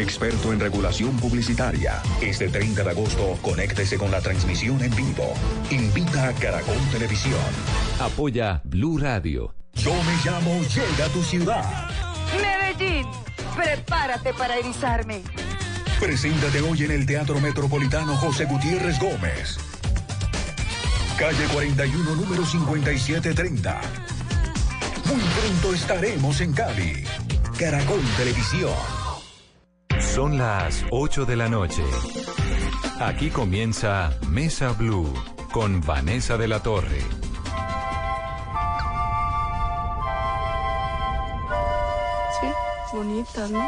experto en regulación publicitaria. Este 30 de agosto, conéctese con la transmisión en vivo. Invita a Caracol Televisión. Apoya Blue Radio. Yo me llamo Llega a tu ciudad. Medellín, prepárate para erizarme. Preséntate hoy en el Teatro Metropolitano José Gutiérrez Gómez. Calle 41, número 5730. Muy pronto estaremos en Cali. Caracol Televisión. Son las 8 de la noche. Aquí comienza Mesa Blue con Vanessa de la Torre. Sí, bonitas, ¿no?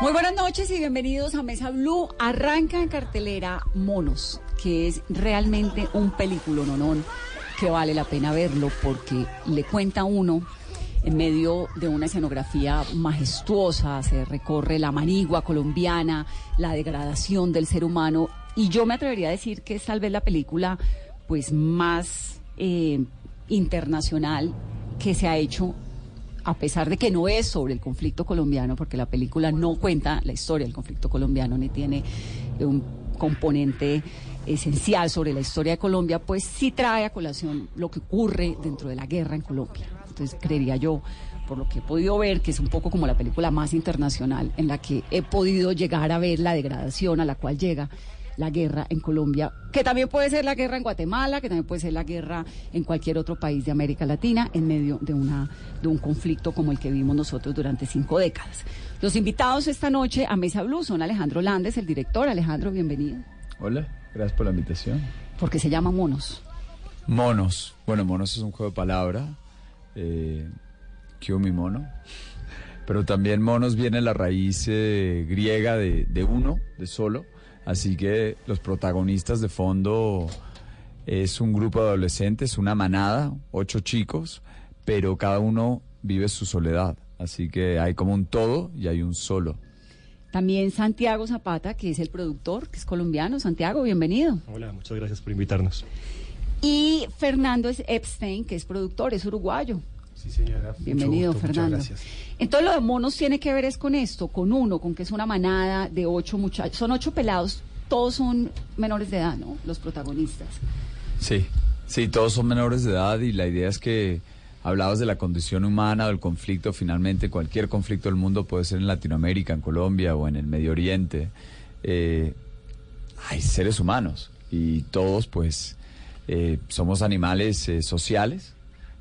Muy buenas noches y bienvenidos a Mesa Blue. Arranca en cartelera Monos, que es realmente un película nonón que vale la pena verlo porque le cuenta uno en medio de una escenografía majestuosa, se recorre la manigua colombiana, la degradación del ser humano y yo me atrevería a decir que es tal vez la película pues más eh, internacional que se ha hecho a pesar de que no es sobre el conflicto colombiano, porque la película no cuenta la historia del conflicto colombiano ni tiene un componente esencial sobre la historia de Colombia, pues sí trae a colación lo que ocurre dentro de la guerra en Colombia. Entonces creería yo, por lo que he podido ver, que es un poco como la película más internacional en la que he podido llegar a ver la degradación a la cual llega la guerra en Colombia, que también puede ser la guerra en Guatemala, que también puede ser la guerra en cualquier otro país de América Latina, en medio de, una, de un conflicto como el que vimos nosotros durante cinco décadas. Los invitados esta noche a Mesa Blue son Alejandro Landes, el director. Alejandro, bienvenido. Hola, gracias por la invitación. Porque se llama Monos. Monos. Bueno, Monos es un juego de palabra. Eh, mi mono. Pero también monos viene la raíz eh, griega de, de uno, de solo. Así que los protagonistas de fondo es un grupo de adolescentes, una manada, ocho chicos, pero cada uno vive su soledad. Así que hay como un todo y hay un solo. También Santiago Zapata, que es el productor, que es colombiano. Santiago, bienvenido. Hola, muchas gracias por invitarnos. Y Fernando Epstein, que es productor, es uruguayo. Sí, señora. Bienvenido, gusto, Fernando. Muchas gracias. Entonces, lo de monos tiene que ver es con esto, con uno, con que es una manada de ocho muchachos. Son ocho pelados, todos son menores de edad, ¿no? Los protagonistas. Sí, sí, todos son menores de edad y la idea es que hablabas de la condición humana, del conflicto, finalmente cualquier conflicto del mundo puede ser en Latinoamérica, en Colombia o en el Medio Oriente. Eh, hay seres humanos y todos pues eh, somos animales eh, sociales,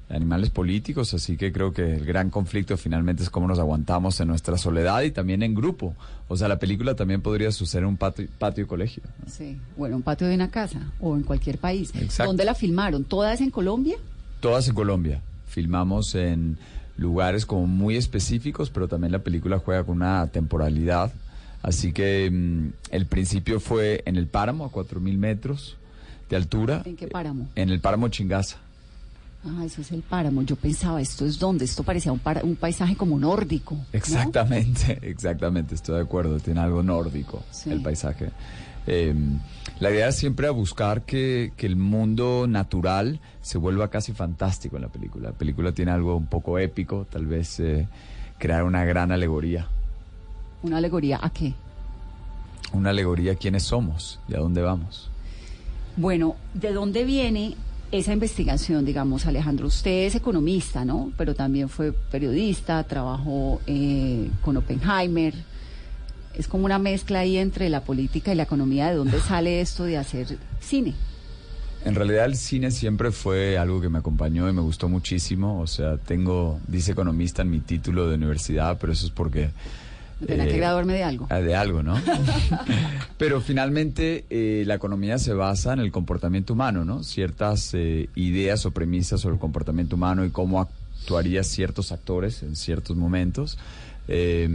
animales políticos, así que creo que el gran conflicto finalmente es cómo nos aguantamos en nuestra soledad y también en grupo. O sea, la película también podría suceder en un patio, patio colegio. ¿no? Sí, bueno, un patio de una casa o en cualquier país. Exacto. ¿Dónde la filmaron? ¿Todas en Colombia? Todas en Colombia. Filmamos en lugares como muy específicos, pero también la película juega con una temporalidad. Así que mm, el principio fue en el páramo, a 4.000 metros de altura. ¿En qué páramo? En el páramo Chingaza. Ah, eso es el páramo. Yo pensaba, ¿esto es dónde? Esto parecía un, para- un paisaje como nórdico. ¿no? Exactamente, exactamente, estoy de acuerdo, tiene algo nórdico Sí. el paisaje. Eh, la idea es siempre a buscar que, que el mundo natural se vuelva casi fantástico en la película. La película tiene algo un poco épico, tal vez eh, crear una gran alegoría. ¿Una alegoría a qué? Una alegoría a quiénes somos y a dónde vamos. Bueno, ¿de dónde viene esa investigación, digamos, Alejandro, usted es economista, ¿no? Pero también fue periodista, trabajó eh, con Oppenheimer. Es como una mezcla ahí entre la política y la economía. ¿De dónde sale esto de hacer cine? En realidad el cine siempre fue algo que me acompañó y me gustó muchísimo. O sea, tengo, dice economista en mi título de universidad, pero eso es porque... Que eh, graduarme de algo. ah, De algo, ¿no? pero finalmente eh, la economía se basa en el comportamiento humano, ¿no? Ciertas eh, ideas o premisas sobre el comportamiento humano y cómo actuarían ciertos actores en ciertos momentos. Eh,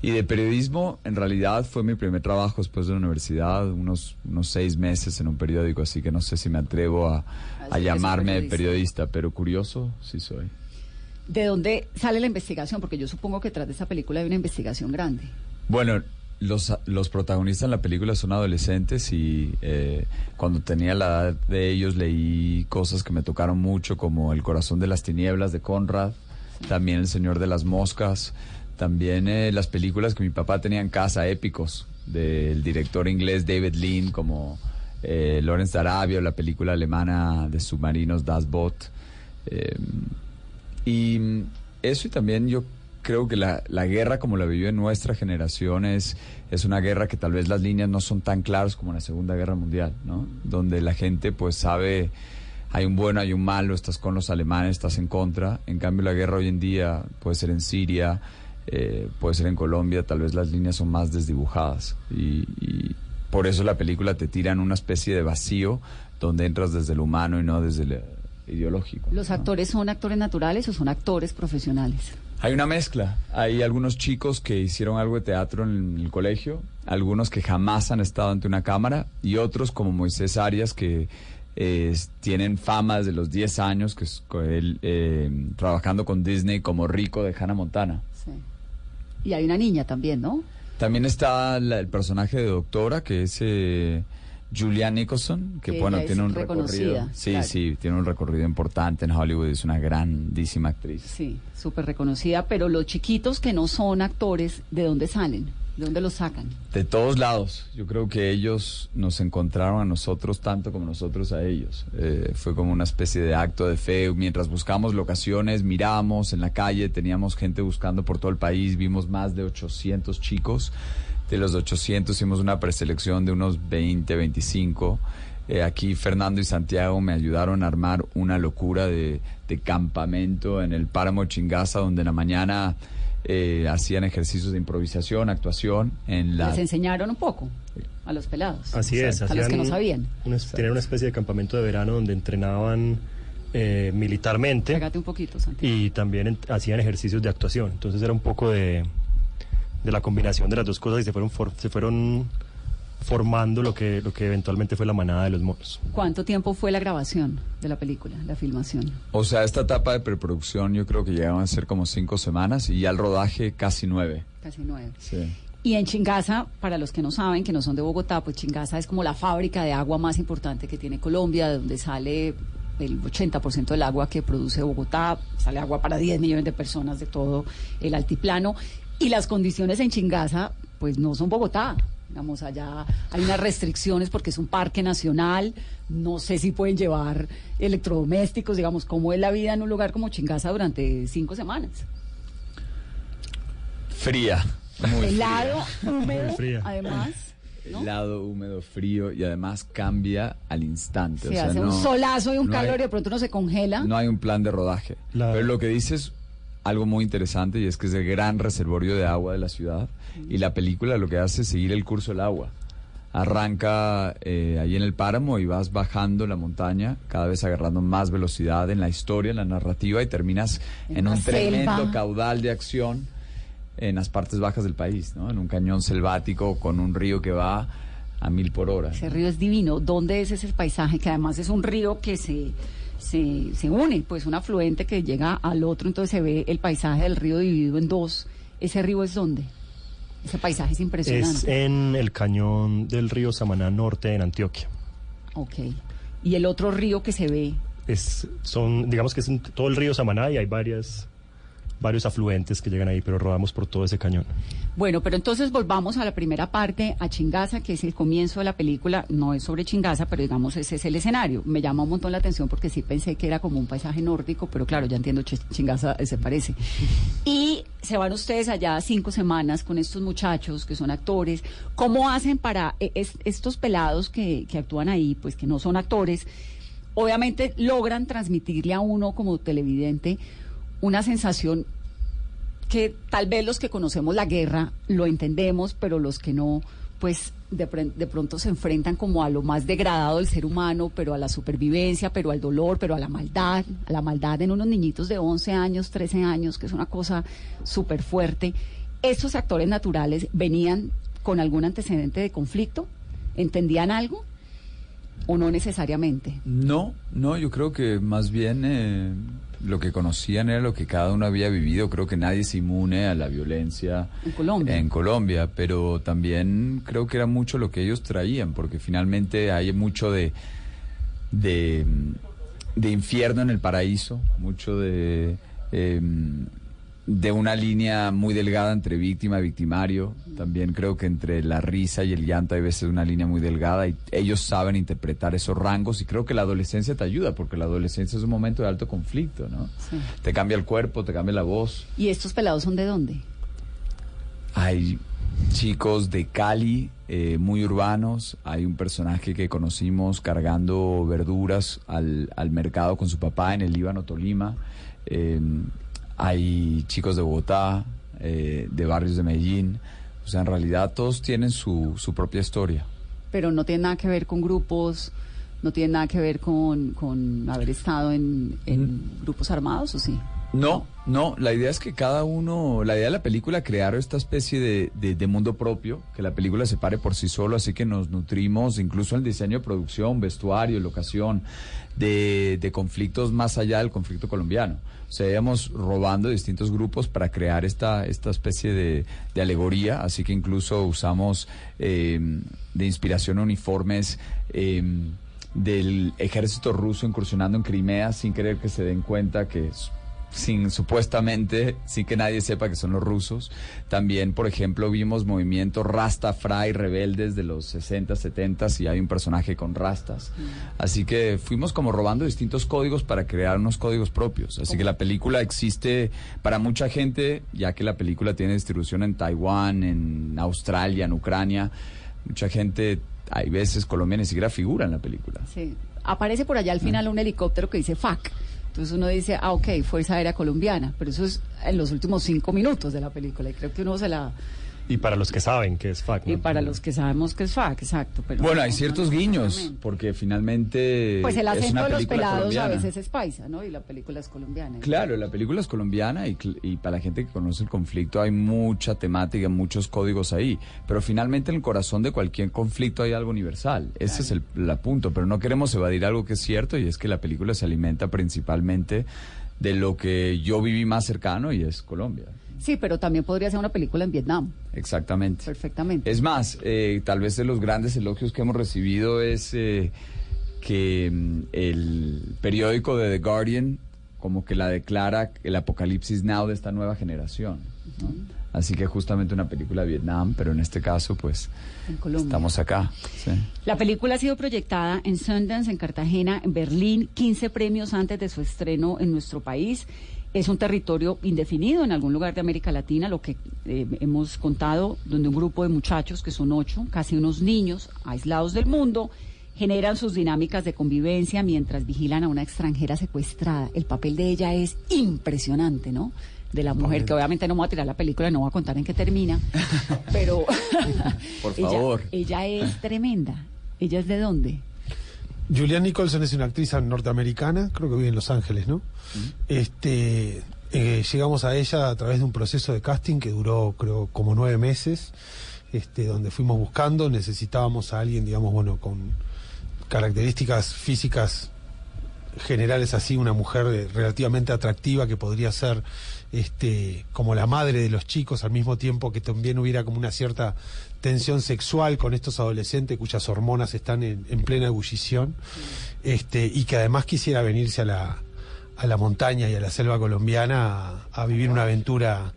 y de periodismo, en realidad fue mi primer trabajo después de la universidad, unos, unos seis meses en un periódico, así que no sé si me atrevo a, a que llamarme periodista, pero curioso sí soy. ¿De dónde sale la investigación? Porque yo supongo que tras de esta película hay una investigación grande. Bueno, los, los protagonistas en la película son adolescentes y eh, cuando tenía la edad de ellos leí cosas que me tocaron mucho, como El corazón de las tinieblas de Conrad, también El Señor de las Moscas, también eh, las películas que mi papá tenía en casa, épicos, del director inglés David Lean, como eh, Lawrence de Arabia, o la película alemana de submarinos Das Boot. Eh, y mm, eso y también yo creo que la, la guerra como la vivió en nuestra generación es, una guerra que tal vez las líneas no son tan claras como en la Segunda Guerra Mundial, ¿no? Donde la gente pues sabe, hay un bueno, hay un malo, estás con los alemanes, estás en contra. En cambio la guerra hoy en día puede ser en Siria, eh, puede ser en Colombia, tal vez las líneas son más desdibujadas. Y, y por eso la película te tira en una especie de vacío donde entras desde lo humano y no desde lo ideológico. ¿Los actores son actores naturales o son actores profesionales? Hay una mezcla. Hay algunos chicos que hicieron algo de teatro en el colegio, algunos que jamás han estado ante una cámara y otros como Moisés Arias que eh, tienen fama desde los 10 años, que es co- él, eh, trabajando con Disney como rico de Hannah Montana. Sí. Y hay una niña también, ¿no? También está la- el personaje de Doctora, que es eh, Julia Nicholson, que Que bueno, tiene un recorrido. Sí, claro. sí, tiene un recorrido importante en Hollywood, es una grandísima actriz. Sí, súper reconocida, pero los chiquitos que no son actores, ¿de dónde salen? ¿De dónde los sacan? De todos lados. Yo creo que ellos nos encontraron a nosotros tanto como nosotros a ellos. Eh, fue como una especie de acto de fe. Mientras buscamos locaciones, miramos en la calle, teníamos gente buscando por todo el país, vimos más de 800 chicos. De los 800 hicimos una preselección de unos 20, 25. Eh, aquí Fernando y Santiago me ayudaron a armar una locura de, de campamento en el páramo Chingaza, donde en la mañana eh, hacían ejercicios de improvisación, actuación. En la Les enseñaron un poco a los pelados. Así es. A los que no sabían. una- tenían una especie de campamento de verano donde entrenaban eh, militarmente Pégate un poquito, Santiago. y también en- hacían ejercicios de actuación. Entonces era un poco de, de la combinación de las dos cosas y se fueron, for- se fueron formando lo que, lo que eventualmente fue la manada de los monos. ¿Cuánto tiempo fue la grabación de la película, la filmación? O sea, esta etapa de preproducción yo creo que llegaban a ser como cinco semanas y ya el rodaje casi nueve. Casi nueve. Sí. Y en Chingaza, para los que no saben, que no son de Bogotá, pues Chingaza es como la fábrica de agua más importante que tiene Colombia, de donde sale el 80% del agua que produce Bogotá, sale agua para 10 millones de personas de todo el altiplano. Y las condiciones en Chingaza, pues no son Bogotá. Digamos, allá hay unas restricciones porque es un parque nacional, no sé si pueden llevar electrodomésticos, digamos, cómo es la vida en un lugar como Chingaza durante cinco semanas. Fría. Muy Helado, fría. húmedo, Muy fría. además. ¿no? Helado, húmedo, frío y además cambia al instante. Se o sea, hace un no- solazo y un no calor hay- y de pronto uno se congela. No hay un plan de rodaje. La- Pero lo que dices algo muy interesante y es que es el gran reservorio de agua de la ciudad y la película lo que hace es seguir el curso del agua. Arranca eh, ahí en el páramo y vas bajando la montaña, cada vez agarrando más velocidad en la historia, en la narrativa y terminas En un tremendo selva. caudal de acción en las partes bajas del país, ¿no? En un cañón selvático con un río que va a mil por hora. Ese río es divino. ¿Dónde es ese paisaje? Que además es un río que se, se, se une, pues un afluente que llega al otro, entonces se ve el paisaje del río dividido en dos. ¿Ese río es dónde? Ese paisaje es Es impresionante. en el cañón del río Samaná Norte en Antioquia. Ok. Y el otro río que se ve, Es, son, digamos que es en todo el río Samaná y hay varias, varios afluentes que llegan ahí, pero rodamos por todo ese cañón. Bueno, pero entonces volvamos a la primera parte, a Chingaza, que es el comienzo de la película. No es sobre Chingaza, pero digamos ese es el escenario. Me llama un montón la atención porque sí pensé que era como un paisaje nórdico, pero claro, ya entiendo, Ch- Chingaza eh, se parece. Y se van ustedes allá cinco semanas con estos muchachos que son actores. ¿Cómo hacen para es- estos pelados que, que actúan ahí, pues que no son actores? Obviamente logran transmitirle a uno como televidente una sensación que tal vez los que conocemos la guerra lo entendemos, pero los que no, pues de, de pronto se enfrentan como a lo más degradado del ser humano, pero a la supervivencia, pero al dolor, pero a la maldad, a la maldad en unos niñitos de 11 años, 13 años, que es una cosa súper fuerte. ¿Estos actores naturales venían con algún antecedente de conflicto? ¿Entendían algo? ¿O no necesariamente? No, no, yo creo que más bien eh, lo que conocían era lo que cada uno había vivido. Creo que nadie se inmune a la violencia En Colombia. en Colombia, pero también creo que era mucho lo que ellos traían, porque finalmente hay mucho de, de, de infierno en el paraíso, mucho de, eh, de una línea muy delgada entre víctima y victimario. También creo que entre la risa y el llanto hay veces una línea muy delgada y ellos saben interpretar esos rangos y creo que la adolescencia te ayuda, porque la adolescencia es un momento de alto conflicto, ¿no? Sí. Te cambia el cuerpo, te cambia la voz. ¿Y estos pelados son de dónde? Hay chicos de Cali, eh, muy urbanos. Hay un personaje que conocimos cargando verduras al, al mercado con su papá en el Líbano, Tolima. Eh, hay chicos de Bogotá, eh, de barrios de Medellín. O sea, en realidad todos tienen su, su propia historia. pero no tiene nada que ver con grupos, no tiene nada que ver con, con haber estado en, en grupos armados, ¿o sí? No, no, la idea es que cada uno, la idea de la película crear esta especie de, mundo propio, que la película se pare por sí solo, así que nos nutrimos incluso en el diseño de producción, vestuario, locación, de, de conflictos más allá del conflicto colombiano. O sea, íbamos robando distintos grupos para crear esta, esta especie de, de alegoría, así que incluso usamos eh, de inspiración uniformes. eh, del ejército ruso incursionando en Crimea sin querer que se den cuenta que sin supuestamente, sin que nadie sepa que son los rusos. También, por ejemplo, vimos movimientos Rastafari rebeldes de los 60, 70 y hay un personaje con rastas. Así que fuimos como robando distintos códigos para crear unos códigos propios. Así que la película existe para mucha gente, ya que la película tiene distribución en Taiwán, en Australia, en Ucrania. Mucha gente, hay veces Colombia ni siquiera figura en la película. Sí. Aparece por allá al final un helicóptero que dice FAC. Entonces uno dice, ah, ok, Fuerza Aérea Colombiana, pero eso es en los últimos cinco minutos de la película y creo que uno se la... Y para los que saben que es FAC. Y ¿no? para los que sabemos que es FAC, exacto. Pero Bueno, no, hay no ciertos guiños, porque finalmente Pues el es acento una de los película pelados a colombiana. veces es paisa, ¿no? Y la película es colombiana. Claro, la película es colombiana y, y para la gente que conoce el conflicto hay mucha temática, muchos códigos ahí, pero finalmente en el corazón de cualquier conflicto hay algo universal. Ese es el, el punto, pero no queremos evadir algo que es cierto y es que la película se alimenta principalmente de lo que yo viví más cercano y es Colombia. Sí, pero también podría ser una película en Vietnam, Exactamente. perfectamente. Es más, eh, tal vez de los grandes elogios que hemos recibido es eh, que mm, el periódico de The Guardian como que la declara el apocalipsis now de esta nueva generación. ¿no? Así que justamente una película de Vietnam, pero en este caso pues en Colombia. estamos acá. sí. La película ha sido proyectada en Sundance, en Cartagena, en Berlín, 15 premios antes de su estreno en nuestro país. Es un territorio indefinido en algún lugar de América Latina, lo que eh, hemos contado, donde un grupo de muchachos, que son ocho, casi unos niños, aislados del mundo, generan sus dinámicas de convivencia mientras vigilan a una extranjera secuestrada. El papel de ella es impresionante, ¿no? De la mujer, que obviamente no me voy a tirar la película, no voy a contar en qué termina, pero Por ella- favor. ella es tremenda. ¿Ella es de dónde? Julianne Nicholson es una actriz norteamericana, creo que vive en Los Ángeles, ¿no? Este, eh, llegamos a ella a través de un proceso de casting que duró, creo, como nueve meses, este, donde fuimos buscando, necesitábamos a alguien, digamos, bueno, con características físicas generales así, una mujer relativamente atractiva que podría ser este como la madre de los chicos al mismo tiempo que también hubiera como una cierta tensión sexual con estos adolescentes cuyas hormonas están en, en plena ebullición este y que además quisiera venirse a la a la montaña y a la selva colombiana a, a vivir una aventura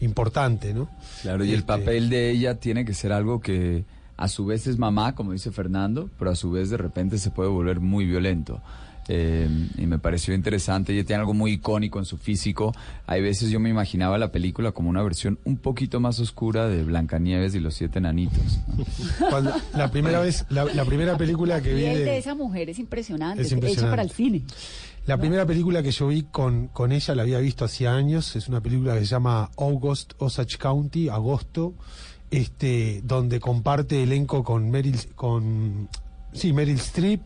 importante, ¿no? Claro, y el Este, papel de ella tiene que ser algo que a su vez es mamá, como dice Fernando, pero a su vez de repente se puede volver muy violento. Eh, y me pareció interesante, ella tiene algo muy icónico en su físico. Hay veces yo me imaginaba la película como una versión un poquito más oscura de Blancanieves y los siete enanitos. ¿no? Cuando, la primera vez, la, la primera película que vi de de, esa mujer es impresionante, Es hecha impresionante. para el cine. la primera película que yo vi con, con ella la había visto hacía años, es una película que se llama August Osage County, Agosto, este, donde comparte elenco con Meryl, con sí, Meryl Streep,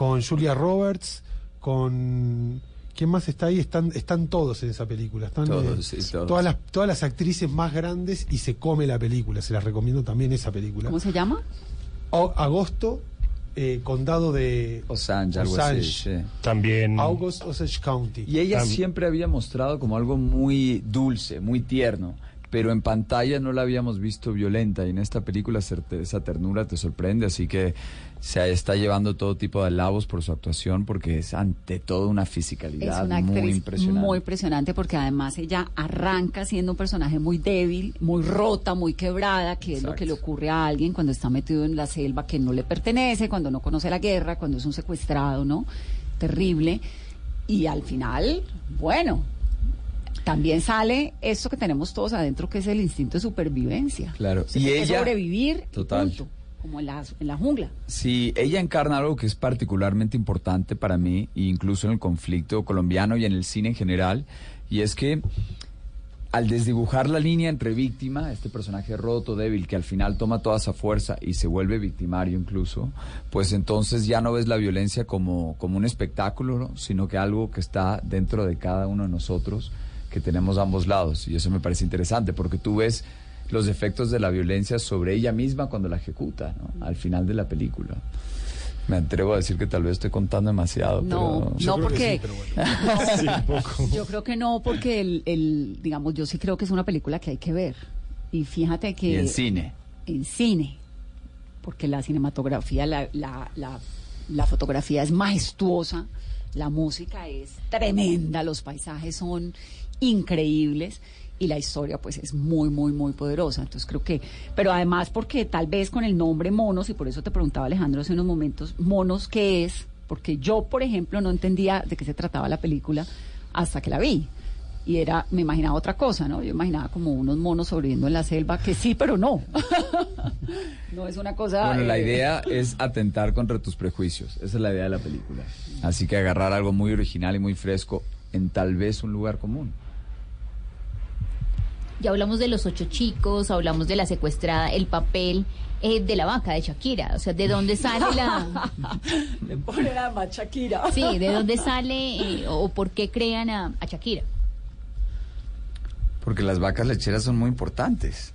con Julia Roberts, con ¿quién más está ahí? Están, están todos en esa película, están Todos, eh, sí, todos. todas las, todas las actrices más grandes y se come la película, se las recomiendo también esa película. ¿Cómo se llama? O- agosto, eh, condado de Osage, algo así, sí. También August Osage County. Y ella Tam- siempre había mostrado como algo muy dulce, muy tierno, pero en pantalla no la habíamos visto violenta y en esta película esa ternura te sorprende, así que se está llevando todo tipo de alabos por su actuación porque es ante todo una Es fisicalidad una muy impresionante. muy impresionante porque además ella arranca siendo un personaje muy débil, muy rota, muy quebrada, que es lo que le ocurre a alguien cuando está metido en la selva que no le pertenece, cuando no conoce la guerra, cuando es un secuestrado, ¿no? Terrible. Y al final, bueno, también sale esto que tenemos todos adentro, que es el instinto de supervivencia. Claro. Y ella- sobrevivir, Total. punto, como en la, en la jungla. Sí, ella encarna algo que es particularmente importante para mí, incluso en el conflicto colombiano y en el cine en general, y es que al desdibujar la línea entre víctima, este personaje roto, débil, que al final toma toda esa fuerza y se vuelve victimario incluso, pues entonces ya no ves la violencia como, como un espectáculo, ¿no? sino que algo que está dentro de cada uno de nosotros, que tenemos ambos lados. Y eso me parece interesante, porque tú ves los efectos de la violencia sobre ella misma cuando la ejecuta, ¿no? al final de la película. Me atrevo a decir que tal vez estoy contando demasiado, No, pero... no porque Sí, un poco. yo creo que no porque el, el, digamos yo sí creo que es una película que hay que ver y fíjate que Y en cine. en cine porque la cinematografía la, la, la, la fotografía es majestuosa la música es tremenda los paisajes son increíbles y la historia pues es muy muy muy poderosa entonces creo que pero además porque tal vez con el nombre monos y por eso te preguntaba Alejandro hace unos momentos monos qué es porque yo por ejemplo no entendía de qué se trataba la película hasta que la vi y era me imaginaba otra cosa no yo imaginaba como unos monos sobreviviendo en la selva que sí pero no no es una cosa Bueno, la eh, idea es atentar contra tus prejuicios. Esa es la idea de la película. Así que agarrar algo muy original y muy fresco en tal vez un lugar común. Ya hablamos de los ocho chicos, hablamos de la secuestrada, el papel eh, de la vaca de Shakira. O sea, ¿de dónde sale la...? le ponen a más Shakira Sí, ¿de dónde sale eh, o por qué crean a, a Shakira? Porque las vacas lecheras son muy importantes.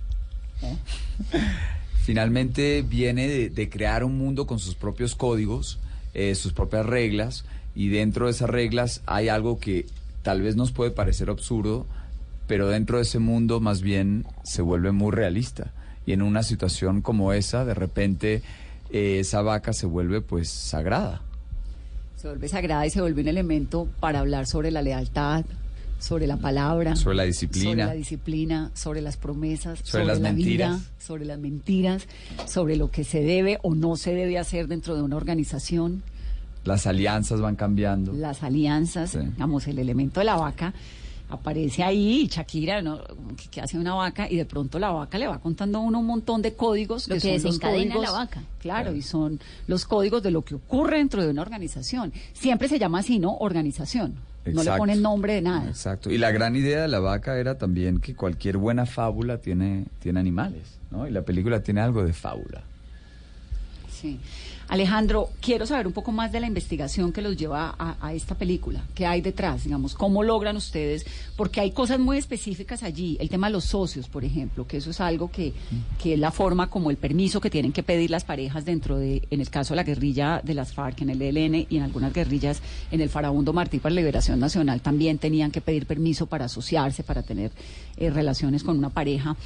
Finalmente viene de, de crear un mundo con sus propios códigos, eh, sus propias reglas, y dentro de esas reglas hay algo que tal vez nos puede parecer absurdo, pero dentro de ese mundo más bien se vuelve muy realista. Y en una situación como esa, de repente eh, esa vaca se vuelve pues sagrada. se vuelve sagrada y se vuelve un elemento para hablar sobre la lealtad, sobre la palabra, Sobre la disciplina. sobre la disciplina, sobre las promesas, Sobre las la mentiras. vida, sobre las mentiras, sobre lo que se debe o no se debe hacer dentro de una organización, Las alianzas van cambiando. las alianzas, Sí. digamos, el elemento de la vaca aparece ahí y Shakira, ¿no? que, que hace una vaca y de pronto la vaca le va contando a uno un montón de códigos Lo que son los desencadena códigos- la vaca. Claro, y son los códigos de lo que ocurre dentro de una organización. Siempre se llama así, ¿no? Organización. No le Exacto. ponen nombre de nada. Exacto. Y la gran idea de la vaca era también que cualquier buena fábula tiene, tiene animales, ¿no? Y la película tiene algo de fábula. Sí. Alejandro, quiero saber un poco más de la investigación que los lleva a, a esta película. ¿Qué hay detrás? Digamos, ¿cómo logran ustedes? Porque hay cosas muy específicas allí. El tema de los socios, por ejemplo, que eso es algo que, que es la forma como el permiso que tienen que pedir las parejas dentro de, en el caso de la guerrilla de las FARC, en el ELN y en algunas guerrillas en el Farabundo Martí para la Liberación Nacional, también tenían que pedir permiso para asociarse, para tener eh, relaciones con una pareja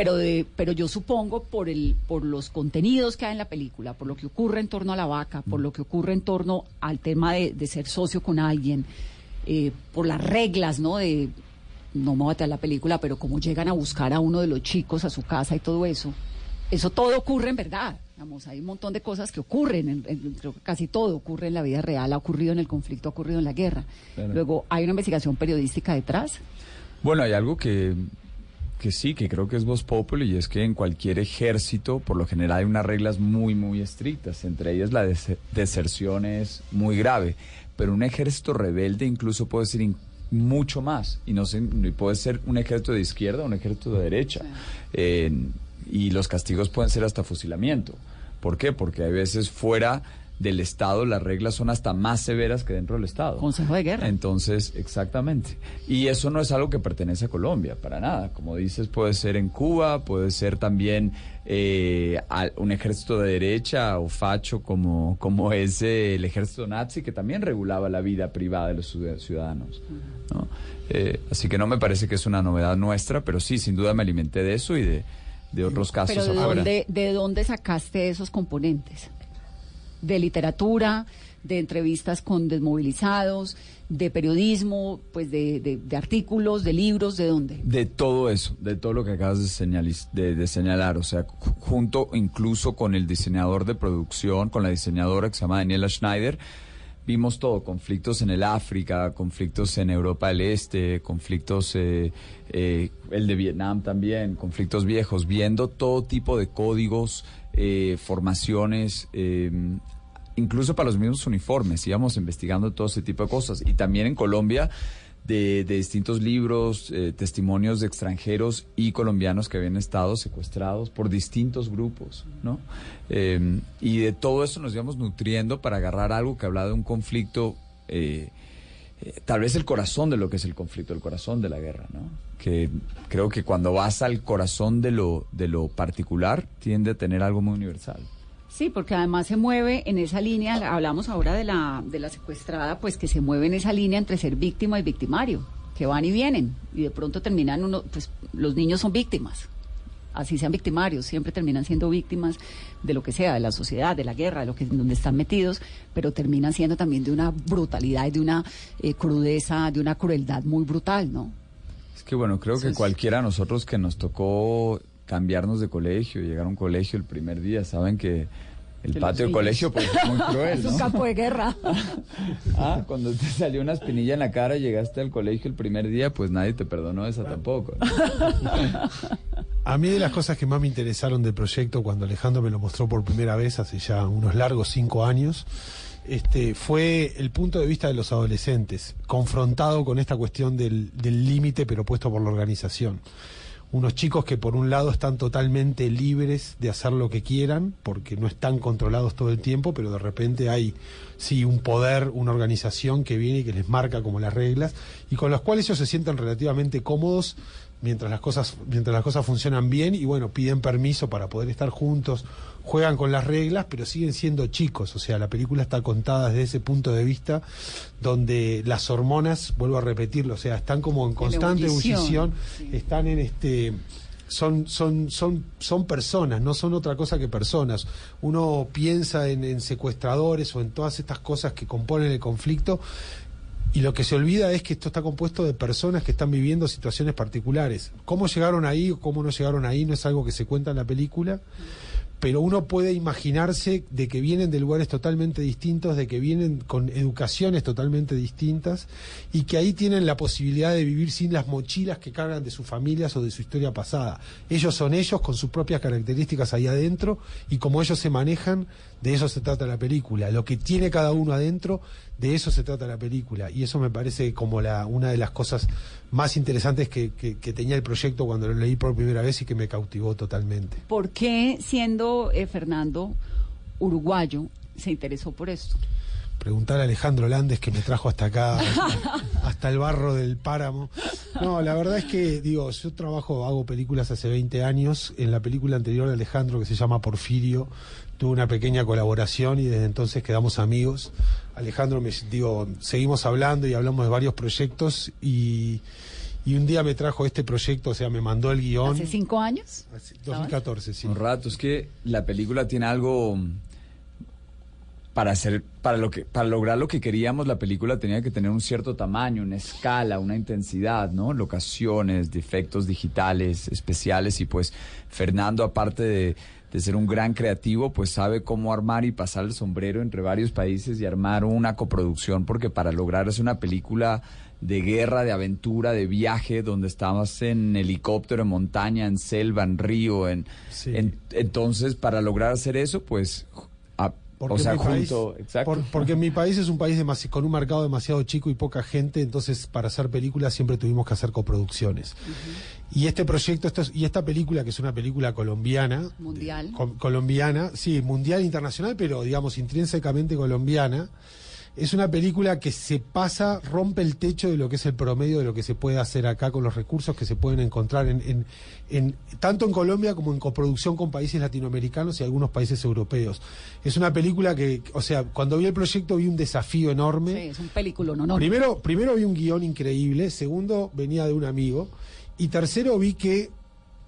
pero de, pero yo supongo por el por los contenidos que hay en la película, por lo que ocurre en torno a la vaca, por lo que ocurre en torno al tema de, de ser socio con alguien, eh, por las reglas, ¿no? De, no me voy a la película, pero como llegan a buscar a uno de los chicos a su casa y todo eso, eso todo ocurre en verdad. Vamos, hay un montón de cosas que ocurren, en- en- creo que casi todo ocurre en la vida real, ha ocurrido en el conflicto, ha ocurrido en la guerra. Claro. Luego, hay una investigación periodística detrás. Bueno, hay algo que, que sí, que creo que es voz populi y es que en cualquier ejército, por lo general, hay unas reglas muy, muy estrictas. Entre ellas, la des- deserción es muy grave. Pero un ejército rebelde incluso puede ser mucho más. Y no y puede ser un ejército de izquierda o un ejército de derecha. Eh, y los castigos pueden ser hasta fusilamiento. ¿Por qué? Porque hay veces fuera del Estado las reglas son hasta más severas que dentro del Estado. Consejo de guerra. Entonces, exactamente. Y eso no es algo que pertenece a Colombia, para nada. Como dices, puede ser en Cuba, puede ser también eh, un ejército de derecha o facho como, como es eh, el ejército nazi, que también regulaba la vida privada de los ciud- ciudadanos. ¿no? Eh, así que no me parece que es una novedad nuestra, pero sí, sin duda me alimenté de eso y de, de otros casos Pero ¿de afuera. dónde, ¿de dónde sacaste esos componentes? ¿De literatura, de entrevistas con desmovilizados, de periodismo, pues de, de- artículos, de libros, de dónde? De todo eso, de todo lo que acabas de, señalis- de, señalar, o sea, ju- junto incluso con el diseñador de producción, con la diseñadora que se llama Daniela Schneider, vimos todo, conflictos en el África, conflictos en Europa del Este, conflictos, eh, eh, el de Vietnam también, conflictos viejos, viendo todo tipo de códigos, eh, formaciones, eh, incluso para los mismos uniformes, íbamos investigando todo ese tipo de cosas. Y también en Colombia, de, distintos libros, eh, testimonios de extranjeros y colombianos que habían estado secuestrados por distintos grupos, ¿no? Eh, y de todo eso nos íbamos nutriendo para agarrar algo que hablaba de un conflicto, eh, tal vez el corazón de lo que es el conflicto, el corazón de la guerra, ¿no? Que creo que cuando vas al corazón de lo, de lo particular, tiende a tener algo muy universal. Sí, porque además se mueve en esa línea, hablamos ahora de la, de la secuestrada, pues que se mueve en esa línea entre ser víctima y victimario, que van y vienen, y de pronto terminan uno, pues los niños son víctimas, así sean victimarios, siempre terminan siendo víctimas de lo que sea, de la sociedad, de la guerra, de lo que donde están metidos, pero terminan siendo también de una brutalidad y de una eh, crudeza, de una crueldad muy brutal, ¿no? Es que bueno, creo que cualquiera de nosotros que nos tocó cambiarnos de colegio, llegar a un colegio el primer día, saben que el patio del colegio pues, es muy cruel, Es ¿no? un campo de guerra. Ah, cuando te salió una espinilla en la cara, llegaste al colegio el primer día, pues nadie te perdonó esa tampoco. A mí de las cosas que más me interesaron del proyecto cuando Alejandro me lo mostró por primera vez hace ya unos largos cinco años, este, fue el punto de vista de los adolescentes, confrontado con esta cuestión del del límite pero puesto por la organización. Unos chicos que por un lado están totalmente libres de hacer lo que quieran, porque no están controlados todo el tiempo, pero de repente hay sí un poder, una organización que viene y que les marca como las reglas, y con las cuales ellos se sienten relativamente cómodos mientras las cosas mientras las cosas funcionan bien y bueno piden permiso para poder estar juntos juegan con las reglas pero siguen siendo chicos o sea la película está contada desde ese punto de vista donde las hormonas vuelvo a repetirlo o sea están como en constante ebullición, ebullición están en este son, son, son, son personas, no son otra cosa que personas. Uno piensa en, en secuestradores o en todas estas cosas que componen el conflicto y lo que se olvida es que esto está compuesto de personas que están viviendo situaciones particulares. ¿Cómo llegaron ahí o cómo no llegaron ahí? No es algo que se cuenta en la película, pero uno puede imaginarse de que vienen de lugares totalmente distintos, de que vienen con educaciones totalmente distintas y que ahí tienen la posibilidad de vivir sin las mochilas que cargan de sus familias o de su historia pasada. Ellos son ellos con sus propias características ahí adentro y como ellos se manejan, de eso se trata la película. Lo que tiene cada uno adentro, de eso se trata la película. Y eso me parece como la, una de las cosas más interesantes que, que- que tenía el proyecto cuando lo leí por primera vez y que me cautivó totalmente. ¿Por qué, siendo eh, Fernando uruguayo, se interesó por esto? Preguntar a Alejandro Landes que me trajo hasta acá, hasta el barro del páramo. No, la verdad es que, digo, yo trabajo, hago películas hace 20 años. En la película anterior de Alejandro, que se llama Porfirio, tuve una pequeña colaboración y desde entonces quedamos amigos. Alejandro, me, digo, seguimos hablando y hablamos de varios proyectos y, y un día me trajo este proyecto, o sea, me mandó el guion. ¿Hace cinco años? 2014, sí. Un rato, es que la película tiene algo para hacer, para lo que, para lograr lo que queríamos, la película tenía que tener un cierto tamaño, una escala, una intensidad, ¿no? Locaciones, defectos digitales, especiales, y pues Fernando, aparte de, de ser un gran creativo, pues sabe cómo armar y pasar el sombrero entre varios países y armar una coproducción, porque para lograr hacer una película de guerra, de aventura, de viaje, donde estabas en helicóptero, en montaña, en selva, en río, en, en- entonces para lograr hacer eso, pues Porque o sea, mi país- junto, exacto. por- porque mi país es un país demasi- con un mercado demasiado chico y poca gente, entonces para hacer películas siempre tuvimos que hacer coproducciones. Y este proyecto, esto es- y esta película, que es una película colombiana, Mundial. co- colombiana, sí, mundial internacional, pero digamos intrínsecamente colombiana. Es una película que se pasa, rompe el techo de lo que es el promedio de lo que se puede hacer acá con los recursos que se pueden encontrar en, en- en- tanto en Colombia como en coproducción con países latinoamericanos y algunos países europeos. Es una película que, o sea, cuando vi el proyecto vi un desafío enorme. Sí, es un película, no, no. Primero, primero vi un guion increíble, segundo venía de un amigo y tercero vi que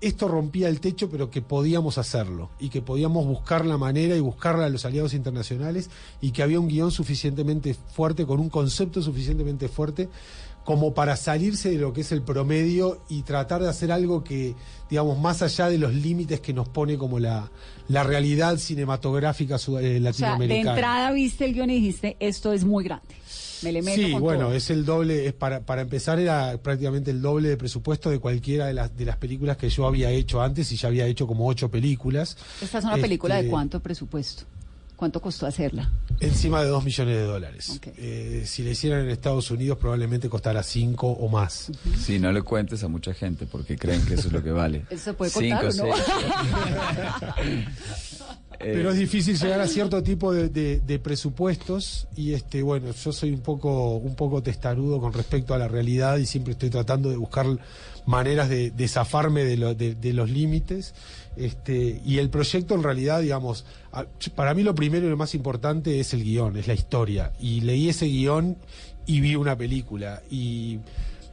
esto rompía el techo, pero que podíamos hacerlo y que podíamos buscar la manera y buscarla a los aliados internacionales y que había un guion suficientemente fuerte, con un concepto suficientemente fuerte como para salirse de lo que es el promedio y tratar de hacer algo que, digamos, más allá de los límites que nos pone como la, la realidad cinematográfica sud- eh, O sea, de latinoamericana. entrada viste el guion y dijiste, esto es muy grande. Me le meto Sí, con bueno, todo. es el doble, es para, para empezar era prácticamente el doble de presupuesto de cualquiera de las, de las películas que yo había hecho antes y ya había hecho como ocho películas. Esta es una película de Este, cuánto presupuesto. ¿Cuánto costó hacerla? Encima de dos millones de dólares. Eh, si la hicieran en Estados Unidos probablemente costara cinco o más. Sí, no le cuentes a mucha gente porque creen que eso es lo que vale. ¿Eso puede Cinco, contar o no? seis. Eh, Pero es difícil llegar a cierto tipo de, de- de presupuestos y este bueno yo soy un poco un poco testarudo con respecto a la realidad y siempre estoy tratando de buscar maneras de, de zafarme de, lo- de- de los límites este y el proyecto en realidad digamos para mí lo primero y lo más importante es el guion es la historia. Y leí ese guion y vi una película. Y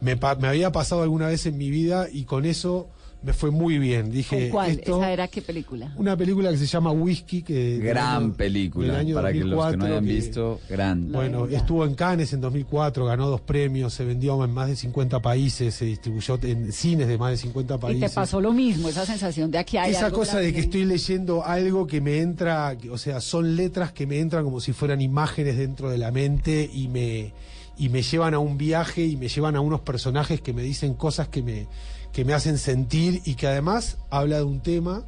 me, me había pasado alguna vez en mi vida y con eso me fue muy bien dije ¿Con cuál? esto- ¿Esa era qué película? una película que se llama Whisky, que gran año- película. del año Para que los que no 2004, hayan que- visto, gran. Bueno, estuvo en Cannes en 2004, ganó dos premios, se vendió en más de 50 países, se distribuyó en cines de más de 50 Y países. te pasó lo mismo, esa sensación de aquí hay Esa algo cosa de que estoy leyendo algo que me entra, o sea, son letras que me entran como si fueran imágenes dentro de la mente y me, y me llevan a un viaje y me llevan a unos personajes que me dicen cosas que me, que me hacen sentir y que además habla de un tema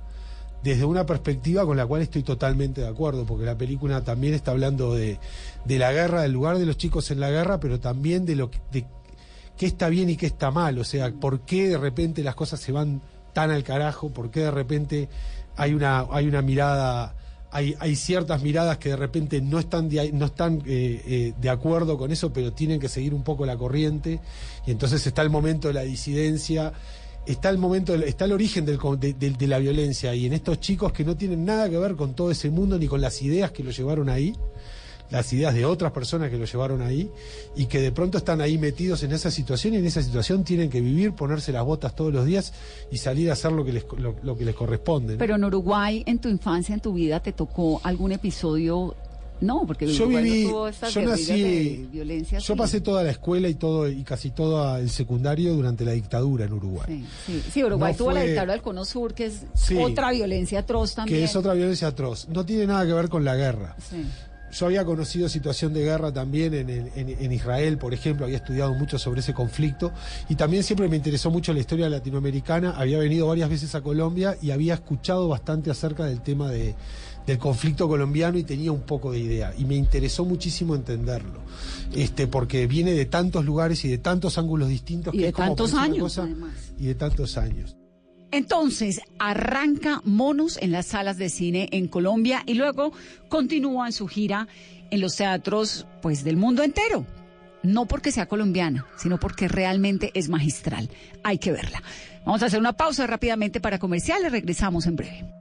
desde una perspectiva con la cual estoy totalmente de acuerdo, porque la película también está hablando de, de la guerra, del lugar de los chicos en la guerra, pero también de lo que, de qué está bien y qué está mal, o sea, por qué de repente las cosas se van tan al carajo, por qué de repente hay una, hay una mirada, hay, hay ciertas miradas que de repente no están de, no están eh, eh, de acuerdo con eso, pero tienen que seguir un poco la corriente, y entonces está el momento de la disidencia, está el momento, está el origen del de- de la violencia, y en estos chicos que no tienen nada que ver con todo ese mundo ni con las ideas que lo llevaron ahí, las ideas de otras personas que lo llevaron ahí y que de pronto están ahí metidos en esa situación y en esa situación tienen que vivir, ponerse las botas todos los días y salir a hacer lo que les, lo, lo que les corresponde. ¿no? Pero en Uruguay, en tu infancia, en tu vida, ¿te tocó algún episodio? No, porque yo Uruguay no viví, tuvo estas yo nací, de violencia. yo pasé toda la escuela y todo y casi todo el secundario durante la dictadura en Uruguay. Sí, sí, sí, Uruguay No tuvo la dictadura del Cono Sur, que es otra violencia atroz también. que es otra violencia atroz. No tiene nada que ver con la guerra. Yo había conocido situación de guerra también en, el- en- en Israel, por ejemplo, había estudiado mucho sobre ese conflicto y también siempre me interesó mucho la historia latinoamericana, había venido varias veces a Colombia y había escuchado bastante acerca del tema de, del conflicto colombiano y tenía un poco de idea y me interesó muchísimo entenderlo, este, porque viene de tantos lugares y de tantos ángulos distintos Y que de es como tantos años, cosa- y de tantos años. Entonces, arranca Monos en las salas de cine en Colombia y luego continúa en su gira en los teatros pues del mundo entero. No porque sea colombiana, sino porque realmente es magistral. Hay que verla. Vamos a hacer una pausa rápidamente para comerciales. Regresamos en breve.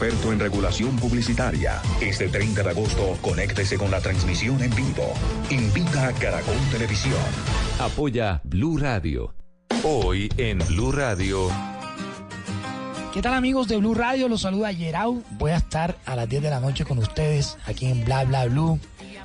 experto en regulación publicitaria. Este 30 de agosto, conéctese con la transmisión en vivo. Invita a Caracol Televisión. Apoya Blue Radio. Hoy en Blue Radio. ¿Qué tal amigos de Blue Radio? Los saluda Gerau. Voy a estar a las 10 de la noche con ustedes aquí en Bla Bla Blue,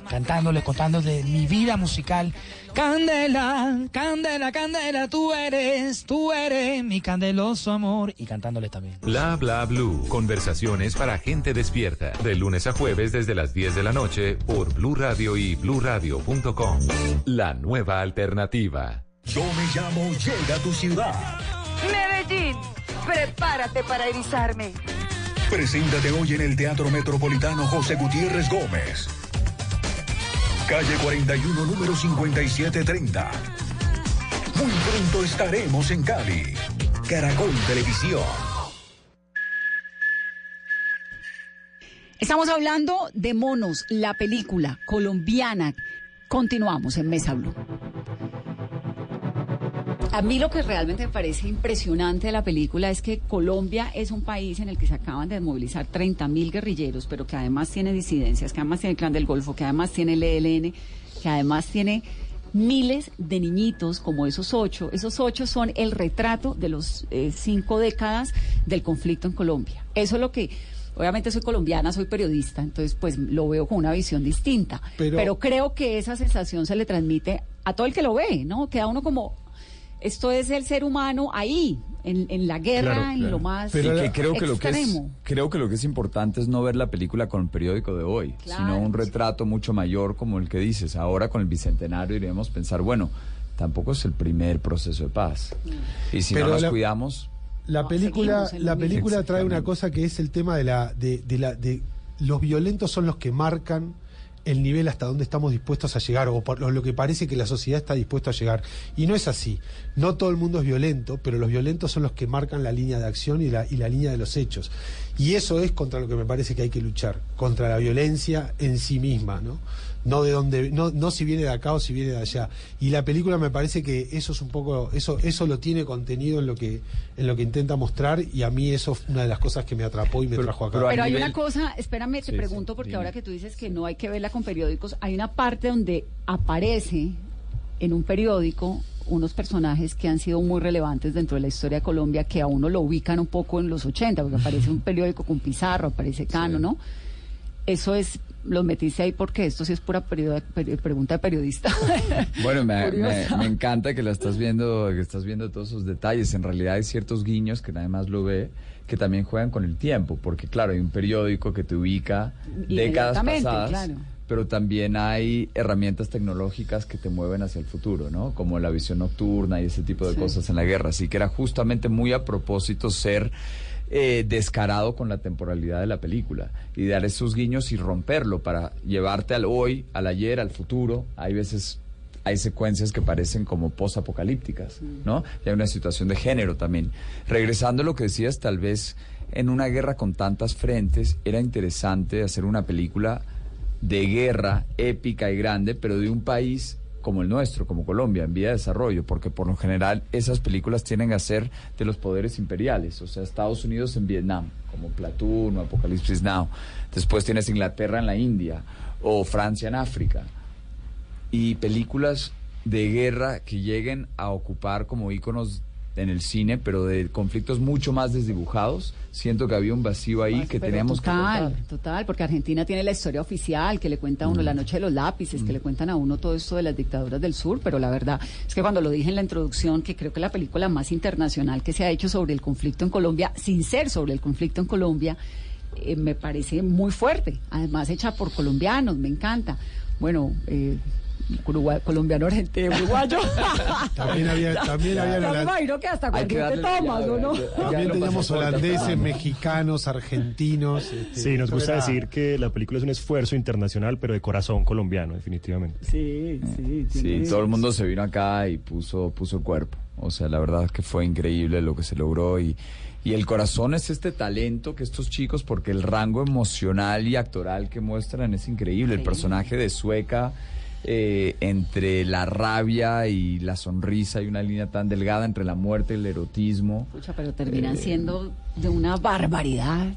cantándoles, contándoles de mi vida musical. Candela, candela, candela, tú eres, tú eres mi candeloso amor. Y cantándoles también. Bla Bla Blue. Conversaciones para gente despierta. De lunes a jueves desde las 10 de la noche por Blue Radio y bluradio.com. La nueva alternativa. Yo me llamo Llega a tu ciudad. Medellín, prepárate para erizarme. Preséntate hoy en el Teatro Metropolitano José Gutiérrez Gómez. Calle 41, número 5730. Muy pronto estaremos en Cali. Caracol Televisión. Estamos hablando de Monos, la película colombiana. Continuamos en Mesa Blue. A mí lo que realmente me parece impresionante de la película es que Colombia es un país en el que se acaban de desmovilizar 30 mil guerrilleros, pero que además tiene disidencias, que además tiene el Clan del Golfo, que además tiene el ELN, que además tiene miles de niñitos como esos ocho. Esos ocho son el retrato de los eh, cinco décadas del conflicto en Colombia. Eso es lo que... Obviamente soy colombiana, soy periodista, entonces pues lo veo con una visión distinta. Pero- Pero creo que esa sensación se le transmite a todo el que lo ve, ¿no? Queda uno como, esto es el ser humano ahí, en, en la guerra, Claro, en claro. lo más que creo que lo que es extremo. creo que lo que es importante es no ver la película con el periódico de hoy, Claro, sino un retrato mucho mayor como el que dices. Ahora con el bicentenario iremos pensar, bueno, tampoco es el primer proceso de paz. Y si Pero no nos la- cuidamos, La película, la película trae una cosa que es el tema de la, de, de la, de los violentos son los que marcan el nivel hasta donde estamos dispuestos a llegar o por lo que parece que la sociedad está dispuesta a llegar. Y no es así. No todo el mundo es violento, pero los violentos son los que marcan la línea de acción y la, y la línea de los hechos. Y eso es contra lo que me parece que hay que luchar, contra la violencia en sí misma, ¿no? No de donde, no, no si viene de acá o si viene de allá. Y la película me parece que eso es un poco, eso, eso lo tiene contenido en lo que, en lo que intenta mostrar, y a mí eso fue una de las cosas que me atrapó y me trajo acá. Pero hay una cosa, espérame, te Sí, pregunto, porque dime. ahora que tú dices que no hay que verla con periódicos, hay una parte donde aparece en un periódico unos personajes que han sido muy relevantes dentro de la historia de Colombia, que a uno lo ubican un poco en los 80, porque aparece un periódico con Pizarro, aparece Cano, ¿no? Eso es, los metiste ahí porque esto sí es pura periodo- peri- pregunta de periodista. Bueno, me, me- Curiosa. me encanta que la estás viendo, que estás viendo todos esos detalles. En realidad hay ciertos guiños que nadie más lo ve, que también juegan con el tiempo, porque claro, hay un periódico que te ubica décadas pasadas, claro. pero también hay herramientas tecnológicas que te mueven hacia el futuro, ¿no? Como la visión nocturna y ese tipo de Sí. cosas en la guerra. Así que era justamente muy a propósito ser eh, descarado con la temporalidad de la película y dar esos guiños y romperlo para llevarte al hoy, al ayer, al futuro. Hay veces hay secuencias que parecen como posapocalípticas, ¿no? Y hay una situación de género también. Regresando a lo que decías, tal vez en una guerra con tantas frentes era interesante hacer una película de guerra épica y grande, pero de un país como el nuestro, como Colombia, en vía de desarrollo, porque por lo general esas películas tienen a ser de los poderes imperiales, o sea, Estados Unidos en Vietnam, como Platoon o Apocalipsis Now. Después tienes Inglaterra en la India o Francia en África y películas de guerra que lleguen a ocupar como íconos en el cine, pero de conflictos mucho más desdibujados. Siento que había un vacío ahí que teníamos total, que contar. total, porque Argentina tiene la historia oficial que le cuenta a uno Mm. la noche de los lápices, que le cuentan a uno todo esto de las dictaduras del sur, pero la verdad es que cuando lo dije en la introducción, que creo que la película más internacional que se ha hecho sobre el conflicto en Colombia, sin ser sobre el conflicto en Colombia, eh, me parece muy fuerte, además hecha por colombianos, me encanta. Bueno, eh, Uruguay, colombiano, argentino, uruguayo. También había, también había Yo me holand- imagino que hasta te tomas, ¿o no? también teníamos holandeses, mexicanos, argentinos. este, Sí, nos gusta era- decir que la película es un esfuerzo internacional, pero de corazón colombiano, definitivamente. Sí, sí. Sí, todo el mundo se vino acá y puso, puso el cuerpo. O sea, la verdad es que fue increíble lo que se logró y, y el corazón es este talento que estos chicos, porque el rango emocional y actoral que muestran es increíble. El personaje de Sueca, eh, entre la rabia y la sonrisa, hay una línea tan delgada entre la muerte y el erotismo. Pucha, pero terminan Eh, siendo de una barbaridad.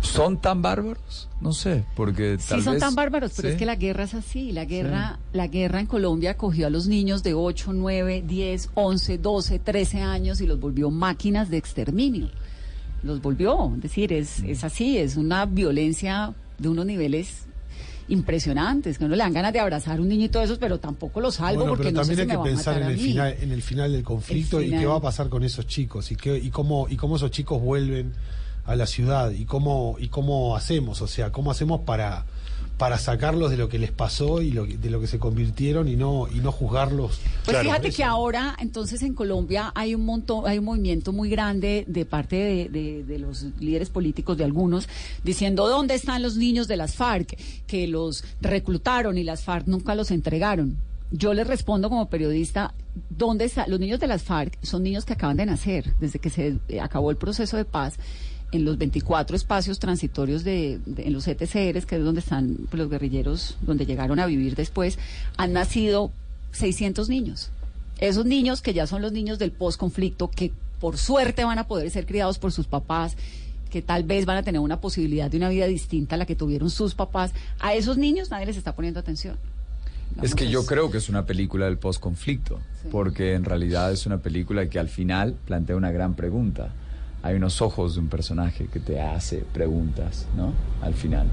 ¿Son tan bárbaros? No sé, porque tal Sí, son vez- tan bárbaros, pero Sí. es que la guerra es así. La guerra, la guerra en Colombia cogió a los niños de 8, 9, 10, 11, 12, 13 años y los volvió máquinas de exterminio. Los volvió. Es decir, es, es así, es una violencia de unos niveles impresionantes, que uno le dan ganas de abrazar a un niño y todo eso, pero tampoco lo salvo Bueno, porque pero no sé también si hay que pensar en el mí. final, en el final del conflicto y qué va a pasar con esos chicos y qué, y cómo y cómo esos chicos vuelven a la ciudad y cómo y cómo hacemos, o sea, cómo hacemos para para sacarlos de lo que les pasó y lo que- de lo que se convirtieron y no y no juzgarlos. Pues fíjate que ahora, entonces en Colombia hay un montón, hay un movimiento muy grande de parte de, de- de los líderes políticos, de algunos, diciendo dónde están los niños de las FARC, que los reclutaron y las FARC nunca los entregaron. Yo les respondo como periodista, ¿dónde está? Los niños de las FARC son niños que acaban de nacer, desde que se eh, acabó el proceso de paz en los 24 espacios transitorios de, de- en los ETCRs, que es donde están pues, los guerrilleros, donde llegaron a vivir después, han nacido 600 niños. Esos niños que ya son los niños del posconflicto, que por suerte van a poder ser criados por sus papás, que tal vez van a tener una posibilidad de una vida distinta a la que tuvieron sus papás, a esos niños nadie les está poniendo atención. Es que yo creo que es una película del posconflicto, porque en realidad es una película que al final plantea una gran pregunta. Hay unos ojos de un personaje que te hace preguntas, ¿no? Al final.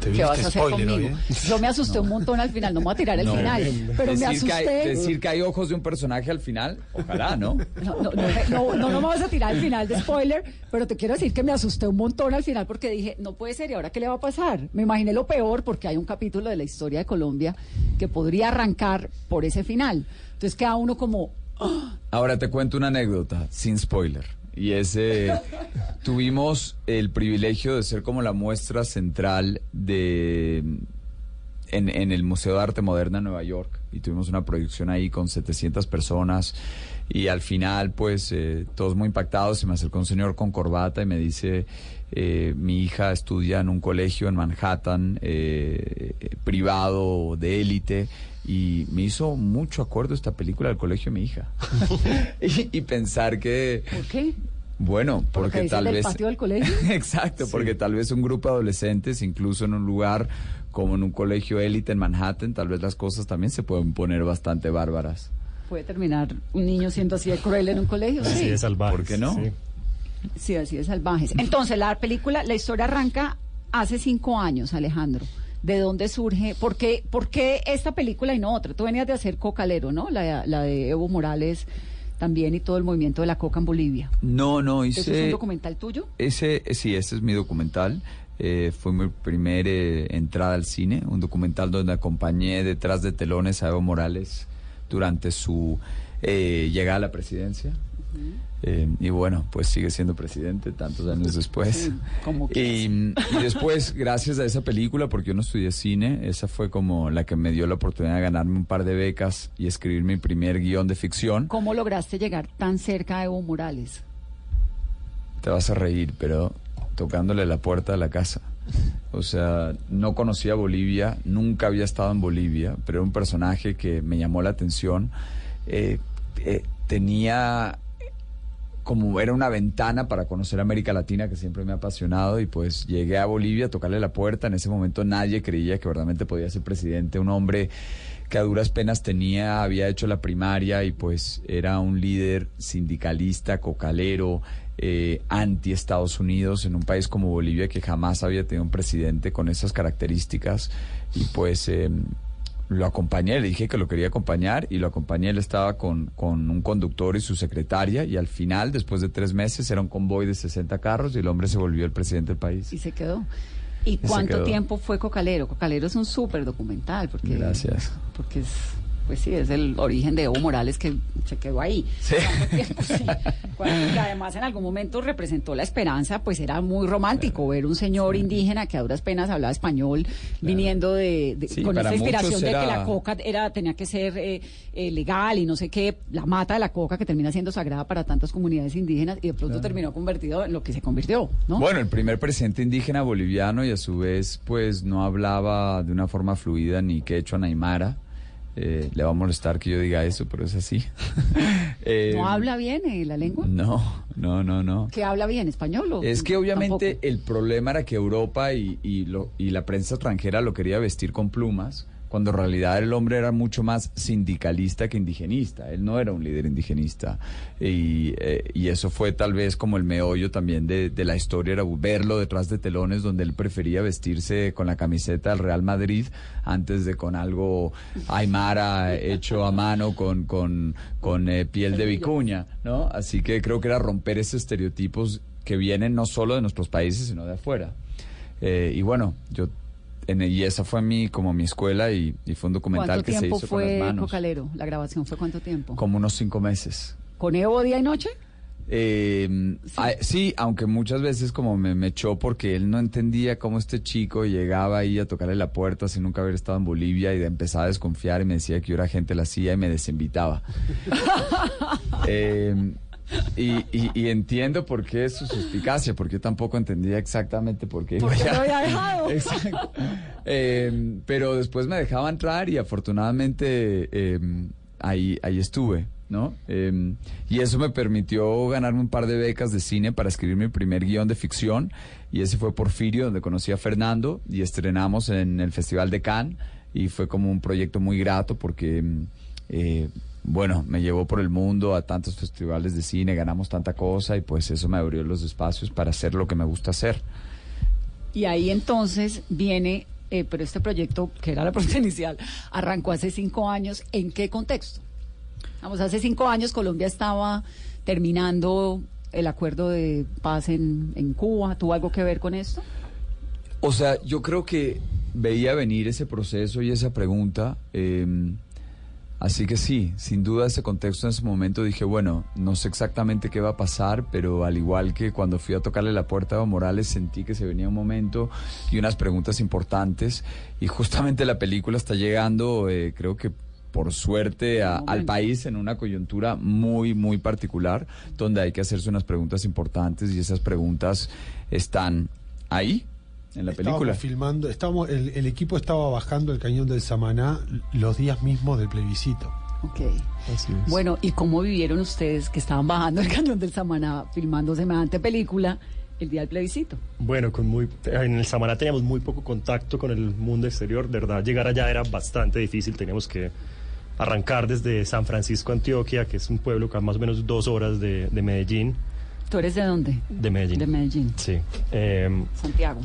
¿Qué vas a hacer conmigo? Yo me asusté un montón al final, no me voy a tirar al No. final, pero me decir, que hay, asusté. decir que hay ojos de un personaje al final, ojalá, ¿no? No, no, no, no, no, no me vas a tirar al final de spoiler, pero te quiero decir que me asusté un montón al final porque dije, no puede ser, ¿y ahora qué le va a pasar? Me imaginé lo peor porque hay un capítulo de la historia de Colombia que podría arrancar por ese final. Entonces queda uno como, ¡ah! Ahora te cuento una anécdota, sin spoiler. Y es, eh, tuvimos el privilegio de ser como la muestra central de en, en el Museo de Arte Moderna en Nueva York. Y tuvimos una proyección ahí con 700 personas. Y al final, pues, eh, todos muy impactados. Se me acercó un señor con corbata y me dice, eh, mi hija estudia en un colegio en Manhattan, eh, eh, privado, de élite. Y me hizo mucho acuerdo esta película del colegio de mi hija. y, y pensar que... ¿por qué? Bueno, porque tal vez... patio del colegio? Exacto, porque tal vez un grupo de adolescentes, incluso en un lugar como en un colegio élite en Manhattan, tal vez las cosas también se pueden poner bastante bárbaras. Puede terminar un niño siendo así de cruel en un colegio. Así sí. de salvajes. ¿Por qué no? sí. Sí, así de salvajes. Entonces, la película, la historia arranca hace cinco años, Alejandro. ¿De dónde surge? ¿Por qué, por qué esta película y no otra? Tú venías de hacer Cocalero, ¿no? La, la de Evo Morales también y todo el movimiento de la coca en Bolivia. No, no, hice... ¿Eso es un documental tuyo? Ese, eh, sí, ese es mi documental. Eh, fue mi primera entrada al cine, un documental donde acompañé detrás de telones a Evo Morales durante su eh, llegada a la presidencia. Eh, y bueno, pues sigue siendo presidente tantos años después. Sí, como y, y después, gracias a esa película, porque yo no estudié cine, esa fue como la que me dio la oportunidad de ganarme un par de becas y escribir mi primer guion de ficción. ¿Cómo lograste llegar tan cerca a Evo Morales? Te vas a reír, pero tocándole la puerta de la casa. O sea, no conocía Bolivia, nunca había estado en Bolivia, pero era un personaje que me llamó la atención. Eh, eh, tenía como era una ventana para conocer América Latina que siempre me ha apasionado y pues llegué a Bolivia a tocarle la puerta. En ese momento nadie creía que verdaderamente podía ser presidente, un hombre que a duras penas tenía, había hecho la primaria y pues era un líder sindicalista, cocalero, eh, anti Estados Unidos en un país como Bolivia que jamás había tenido un presidente con esas características y pues eh, lo acompañé, le dije que lo quería acompañar y lo acompañé, él estaba con, con un conductor y su secretaria y al final, después de tres meses, era un convoy de 60 carros y el hombre se volvió el presidente del país. Y se quedó. ¿Y cuánto tiempo fue Cocalero? Cocalero es un súper documental, porque, Gracias. porque es, pues sí, es el origen de Evo Morales que se quedó ahí. ¿Cuánto tiempo? Sí. Cuando- y además en algún momento representó la esperanza, pues era muy romántico ver un señor indígena que a duras penas hablaba español, viniendo de, de- Sí, con esta inspiración de que la coca era tenía que ser eh, eh, legal y no sé qué, la mata de la coca que termina siendo sagrada para tantas comunidades indígenas y de pronto Claro. terminó convertido en lo que se convirtió, ¿no? Bueno, el primer presidente indígena boliviano y a su vez pues no hablaba de una forma fluida ni quechua ni aymara. Eh, le va a molestar que yo diga eso, pero es así. Eh, ¿No habla bien eh, la lengua? No, no, no, no. ¿Que habla bien español? o Es que obviamente tampoco? el problema era que Europa y, y, lo- y la prensa extranjera lo quería vestir con plumas, cuando en realidad el hombre era mucho más sindicalista que indigenista. Él no era un líder indigenista. Y, eh, eso fue tal vez como el meollo también de, la historia, era verlo detrás de telones donde él prefería vestirse con la camiseta del Real Madrid antes de con algo aymara hecho a mano con eh, piel de vicuña, ¿no? Así que creo que era romper esos estereotipos que vienen no solo de nuestros países, sino de afuera. Eh, y bueno, yo en, y esa fue mi como mi escuela y, y fue un documental ¿Cuánto que se tiempo hizo con las fue manos. Cocalero? ¿La grabación fue cuánto tiempo? Como unos cinco meses. ¿Con Evo día y noche? Eh, sí. aunque muchas veces como me, me echó porque él no entendía cómo este chico llegaba ahí a tocarle la puerta sin nunca haber estado en Bolivia y de empezaba a desconfiar y me decía que yo era agente de la CIA y me desinvitaba. Eh, y, y- y entiendo por qué su suspicacia, porque yo tampoco entendía exactamente por qué. ¿Por qué iba lo había dejado? Exacto. Eh, pero después me dejaba entrar y afortunadamente eh, ahí, ahí estuve, ¿no? Eh, y eso me permitió ganarme un par de becas de cine para escribir mi primer guion de ficción. Y ese fue Porfirio, donde conocí a Fernando y estrenamos en el Festival de Cannes. Y fue como un proyecto muy grato porque, eh, bueno, me llevó por el mundo a tantos festivales de cine, ganamos tanta cosa y pues eso me abrió los espacios para hacer lo que me gusta hacer. Y ahí entonces viene, eh, pero este proyecto, que era la propuesta inicial, arrancó hace cinco años. ¿En qué contexto? Vamos, hace cinco años Colombia estaba terminando el acuerdo de paz en, en Cuba. ¿Tuvo algo que ver con esto? O sea, yo creo que veía venir ese proceso y esa pregunta. eh, así que sí, sin duda ese contexto en ese momento dije, bueno, no sé exactamente qué va a pasar, pero al igual que cuando fui a tocarle la puerta a Evo Morales, sentí que se venía un momento y unas preguntas importantes. Y justamente la película está llegando, eh, creo que por suerte, a- al país en una coyuntura muy, muy particular, donde hay que hacerse unas preguntas importantes y esas preguntas están ahí, en la Estábamos película. filmando, estábamos, el, el equipo estaba bajando el cañón del Samaná los días mismos del plebiscito. Ok. Así es. Bueno, ¿y cómo vivieron ustedes que estaban bajando el cañón del Samaná filmando semejante película el día del plebiscito? Bueno, con muy, en el Samaná teníamos muy poco contacto con el mundo exterior. De verdad, llegar allá era bastante difícil. Teníamos que arrancar desde San Francisco, Antioquia, que es un pueblo que a más o menos dos horas de, de Medellín. ¿Tú eres de dónde? De Medellín. De Medellín. Sí. Em, Santiago.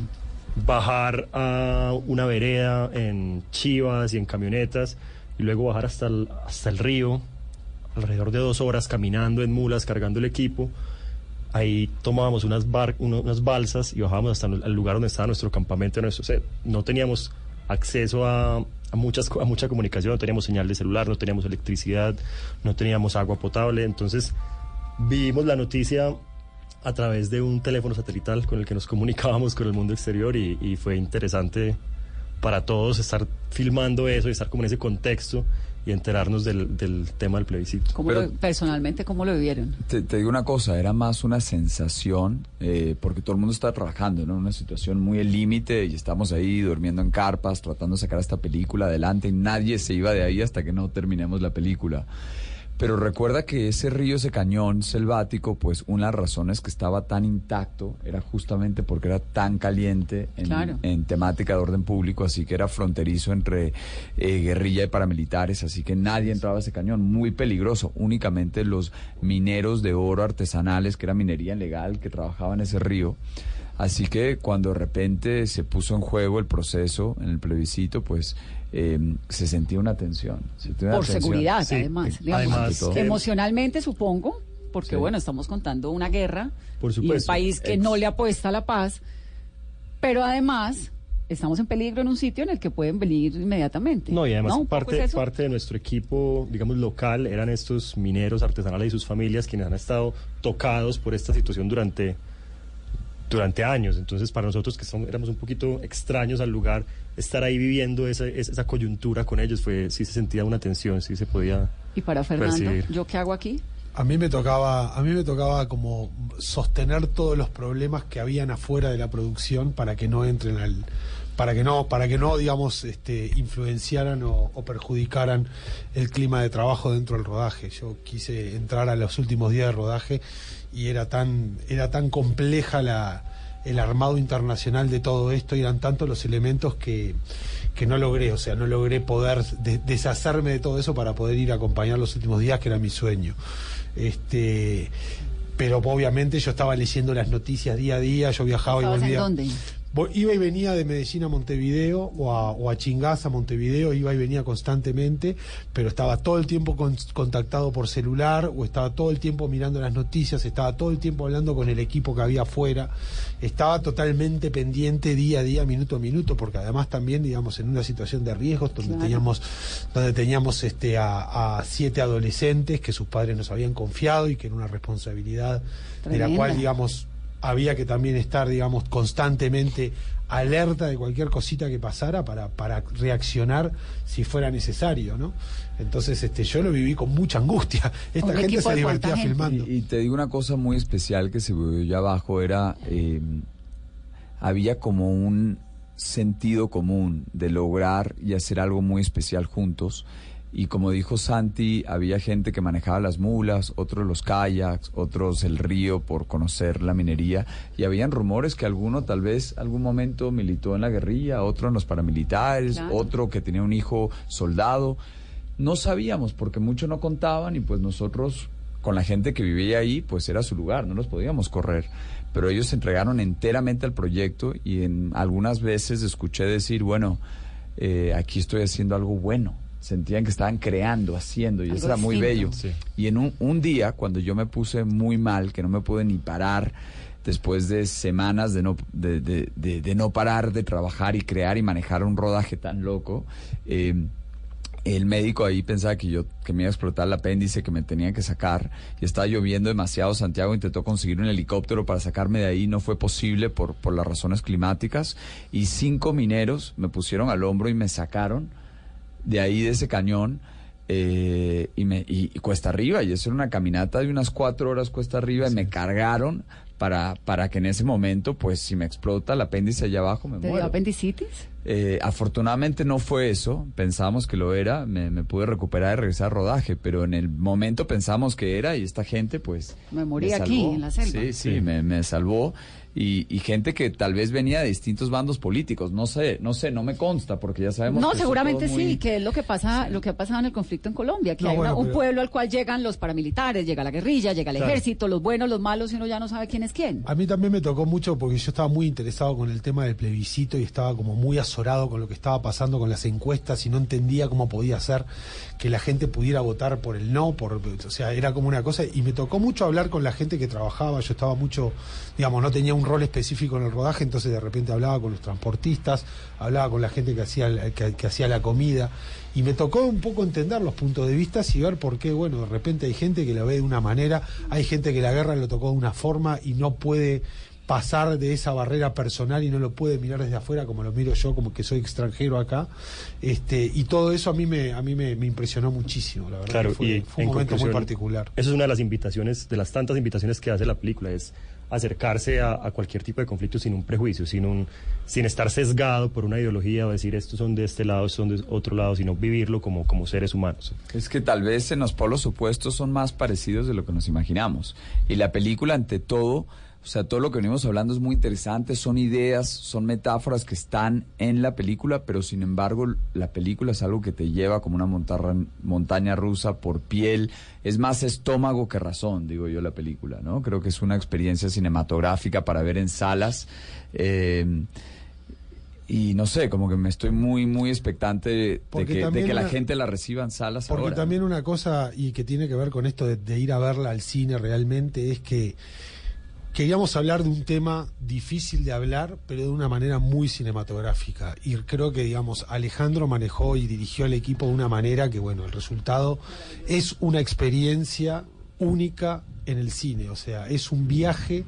Bajar a una vereda en chivas y en camionetas y luego bajar hasta el, hasta el río, alrededor de dos horas caminando en mulas, cargando el equipo. Ahí tomábamos unas, unas balsas y bajábamos hasta el lugar donde estaba nuestro campamento, nuestro. No teníamos acceso a, a muchas, a mucha comunicación, no teníamos señal de celular, no teníamos electricidad, no teníamos agua potable. Entonces vimos la noticia a través de un teléfono satelital con el que nos comunicábamos con el mundo exterior y, y fue interesante para todos estar filmando eso y estar como en ese contexto y enterarnos del, del tema del plebiscito. ¿Cómo lo- personalmente, ¿cómo lo vivieron? Te, te digo una cosa, era más una sensación, eh, porque todo el mundo está trabajando, ¿no? En una situación muy al límite y estamos ahí durmiendo en carpas, tratando de sacar esta película adelante y nadie se iba de ahí hasta que no terminemos la película. Pero recuerda que ese río, ese cañón selvático, pues una de las razones que estaba tan intacto era justamente porque era tan caliente en, Claro. en temática de orden público, así que era fronterizo entre eh, guerrilla y paramilitares, así que nadie entraba a ese cañón, muy peligroso. Únicamente los mineros de oro artesanales, que era minería ilegal, que trabajaban en ese río. Así que cuando de repente se puso en juego el proceso en el plebiscito, pues eh, se sentía una tensión. se sentía una Por tensión. seguridad, Sí, además. digamos. todo. emocionalmente, supongo, porque Sí. bueno, estamos contando una guerra Por y un país que Ex- no le apuesta a la paz. Pero además, estamos en peligro en un sitio en el que pueden venir inmediatamente. No, y además ¿Un poco parte, es parte de nuestro equipo, digamos, local, eran estos mineros artesanales y sus familias quienes han estado tocados por esta situación durante, durante años. Entonces, para nosotros que somos- éramos un poquito extraños al lugar, estar ahí viviendo esa, esa, esa coyuntura con ellos, fue sí se sentía una tensión, sí se podía Y para Fernando, percibir. ¿yo qué hago aquí? A mí me tocaba, a mí me tocaba como sostener todos los problemas que habían afuera de la producción para que no entren al, para que no, para que no, digamos, este, influenciaran o, o perjudicaran el clima de trabajo dentro del rodaje. Yo quise entrar a los últimos días de rodaje y era tan, era tan compleja la, el armado internacional de todo esto y eran tantos los elementos que, que no logré, o sea, no logré poder de- deshacerme de todo eso para poder ir a acompañar los últimos días, que era mi sueño. Este, pero obviamente yo estaba leyendo las noticias día a día, yo viajaba y ¿Estabas en volvía. dónde? Iba y venía de Medellín a Montevideo o a, o a Chingás a Montevideo, iba y venía constantemente, pero estaba todo el tiempo con- contactado por celular o estaba todo el tiempo mirando las noticias, estaba todo el tiempo hablando con el equipo que había afuera, estaba totalmente pendiente día a día, minuto a minuto, porque además también, digamos, en una situación de riesgos donde Claro. teníamos, donde teníamos este a, a siete adolescentes que sus padres nos habían confiado y que era una responsabilidad de la cual, digamos, había que también estar, digamos, constantemente alerta de cualquier cosita que pasara para, para reaccionar si fuera necesario, ¿no? Entonces, este, yo lo viví con mucha angustia. Esta ¿Un gente se divertía filmando. Y, y te digo una cosa muy especial que se vio allá abajo, era, eh, había como un sentido común de lograr y hacer algo muy especial juntos. Y como dijo Santi, había gente que manejaba las mulas, otros los kayaks, otros el río por conocer la minería. Y habían rumores que alguno tal vez algún momento militó en la guerrilla, otro en los paramilitares, Claro. otro que tenía un hijo soldado. No sabíamos porque muchos no contaban y pues nosotros con la gente que vivía ahí pues era su lugar, no los podíamos correr. Pero ellos se entregaron enteramente al proyecto y en algunas veces escuché decir, bueno, eh, aquí estoy haciendo algo bueno. Sentían que estaban creando, haciendo y Algo eso era muy bello. Y en un, un día, cuando yo me puse muy mal, que no me pude ni parar, después de semanas de no, de, de- de- de no parar de trabajar y crear y manejar un rodaje tan loco, eh, el médico ahí pensaba que yo que me iba a explotar el apéndice, que me tenían que sacar. Y estaba lloviendo demasiado. Santiago intentó conseguir un helicóptero para sacarme de ahí. No fue posible por, por las razones climáticas. Y cinco mineros me pusieron al hombro y me sacaron de ahí, de ese cañón. eh, y, me, y, y cuesta arriba. Y eso era una caminata de unas cuatro horas cuesta arriba. Y me cargaron para, para que en ese momento, pues si me explota el apéndice allá abajo, me ¿Te dio muero. apendicitis? Eh, afortunadamente no fue eso, pensamos que lo era, me, me pude recuperar y regresar a rodaje, pero en el momento pensamos que era y esta gente pues... Me morí aquí, en la selva. Sí, sí, Sí. Me, me salvó y, y gente que tal vez venía de distintos bandos políticos, no sé, no sé, no me consta porque ya sabemos... No, que seguramente muy- sí, que es lo que pasa, lo que ha pasado en el conflicto en Colombia, que No, hay una- un pero- pueblo al cual llegan los paramilitares, llega la guerrilla, llega el Claro. ejército, los buenos, los malos, y uno ya no sabe quién es quién. A mí también me tocó mucho porque yo estaba muy interesado con el tema del plebiscito y estaba como muy azorado con lo que estaba pasando con las encuestas y no entendía cómo podía ser que la gente pudiera votar por el no, por, o sea, era como una cosa y me tocó mucho hablar con la gente que trabajaba, yo estaba mucho, digamos, no tenía un rol específico en el rodaje, entonces de repente hablaba con los transportistas, hablaba con la gente que hacía que, que hacía la comida y me tocó un poco entender los puntos de vista y ver por qué, bueno, de repente hay gente que la ve de una manera, hay gente que la guerra lo tocó de una forma y no puede pasar de esa barrera personal y no lo puede mirar desde afuera como lo miro yo, como que soy extranjero acá. Este, y todo eso a mí me, a mí me, me impresionó muchísimo, la verdad. Claro, que fue, y fue un momento muy particular. Eso es una de las invitaciones, de las tantas invitaciones que hace la película, es acercarse a, cualquier tipo de conflicto sin un prejuicio, sin, un, sin estar sesgado por una ideología o decir estos son de este lado, estos son de otro lado, sino vivirlo como, como seres humanos. Es que tal vez en los polos opuestos son más parecidos de lo que nos imaginamos. Y la película, ante todo, o sea, todo lo que venimos hablando es muy interesante, son ideas, son metáforas que están en la película, pero sin embargo la película es algo que te lleva como una montarra- montaña rusa por piel, es más estómago que razón, digo yo, la película, ¿no? Creo que es una experiencia cinematográfica para ver en salas. eh, y no sé, como que me estoy muy, muy expectante de que, de también que la una- gente la reciba en salas Porque ahora. también una cosa, y que tiene que ver con esto de, de ir a verla al cine realmente, es que queríamos hablar de un tema difícil de hablar, pero de una manera muy cinematográfica. Y creo que, digamos, Alejandro manejó y dirigió al equipo de una manera que, bueno, el resultado es una experiencia única en el cine. O sea, es un viaje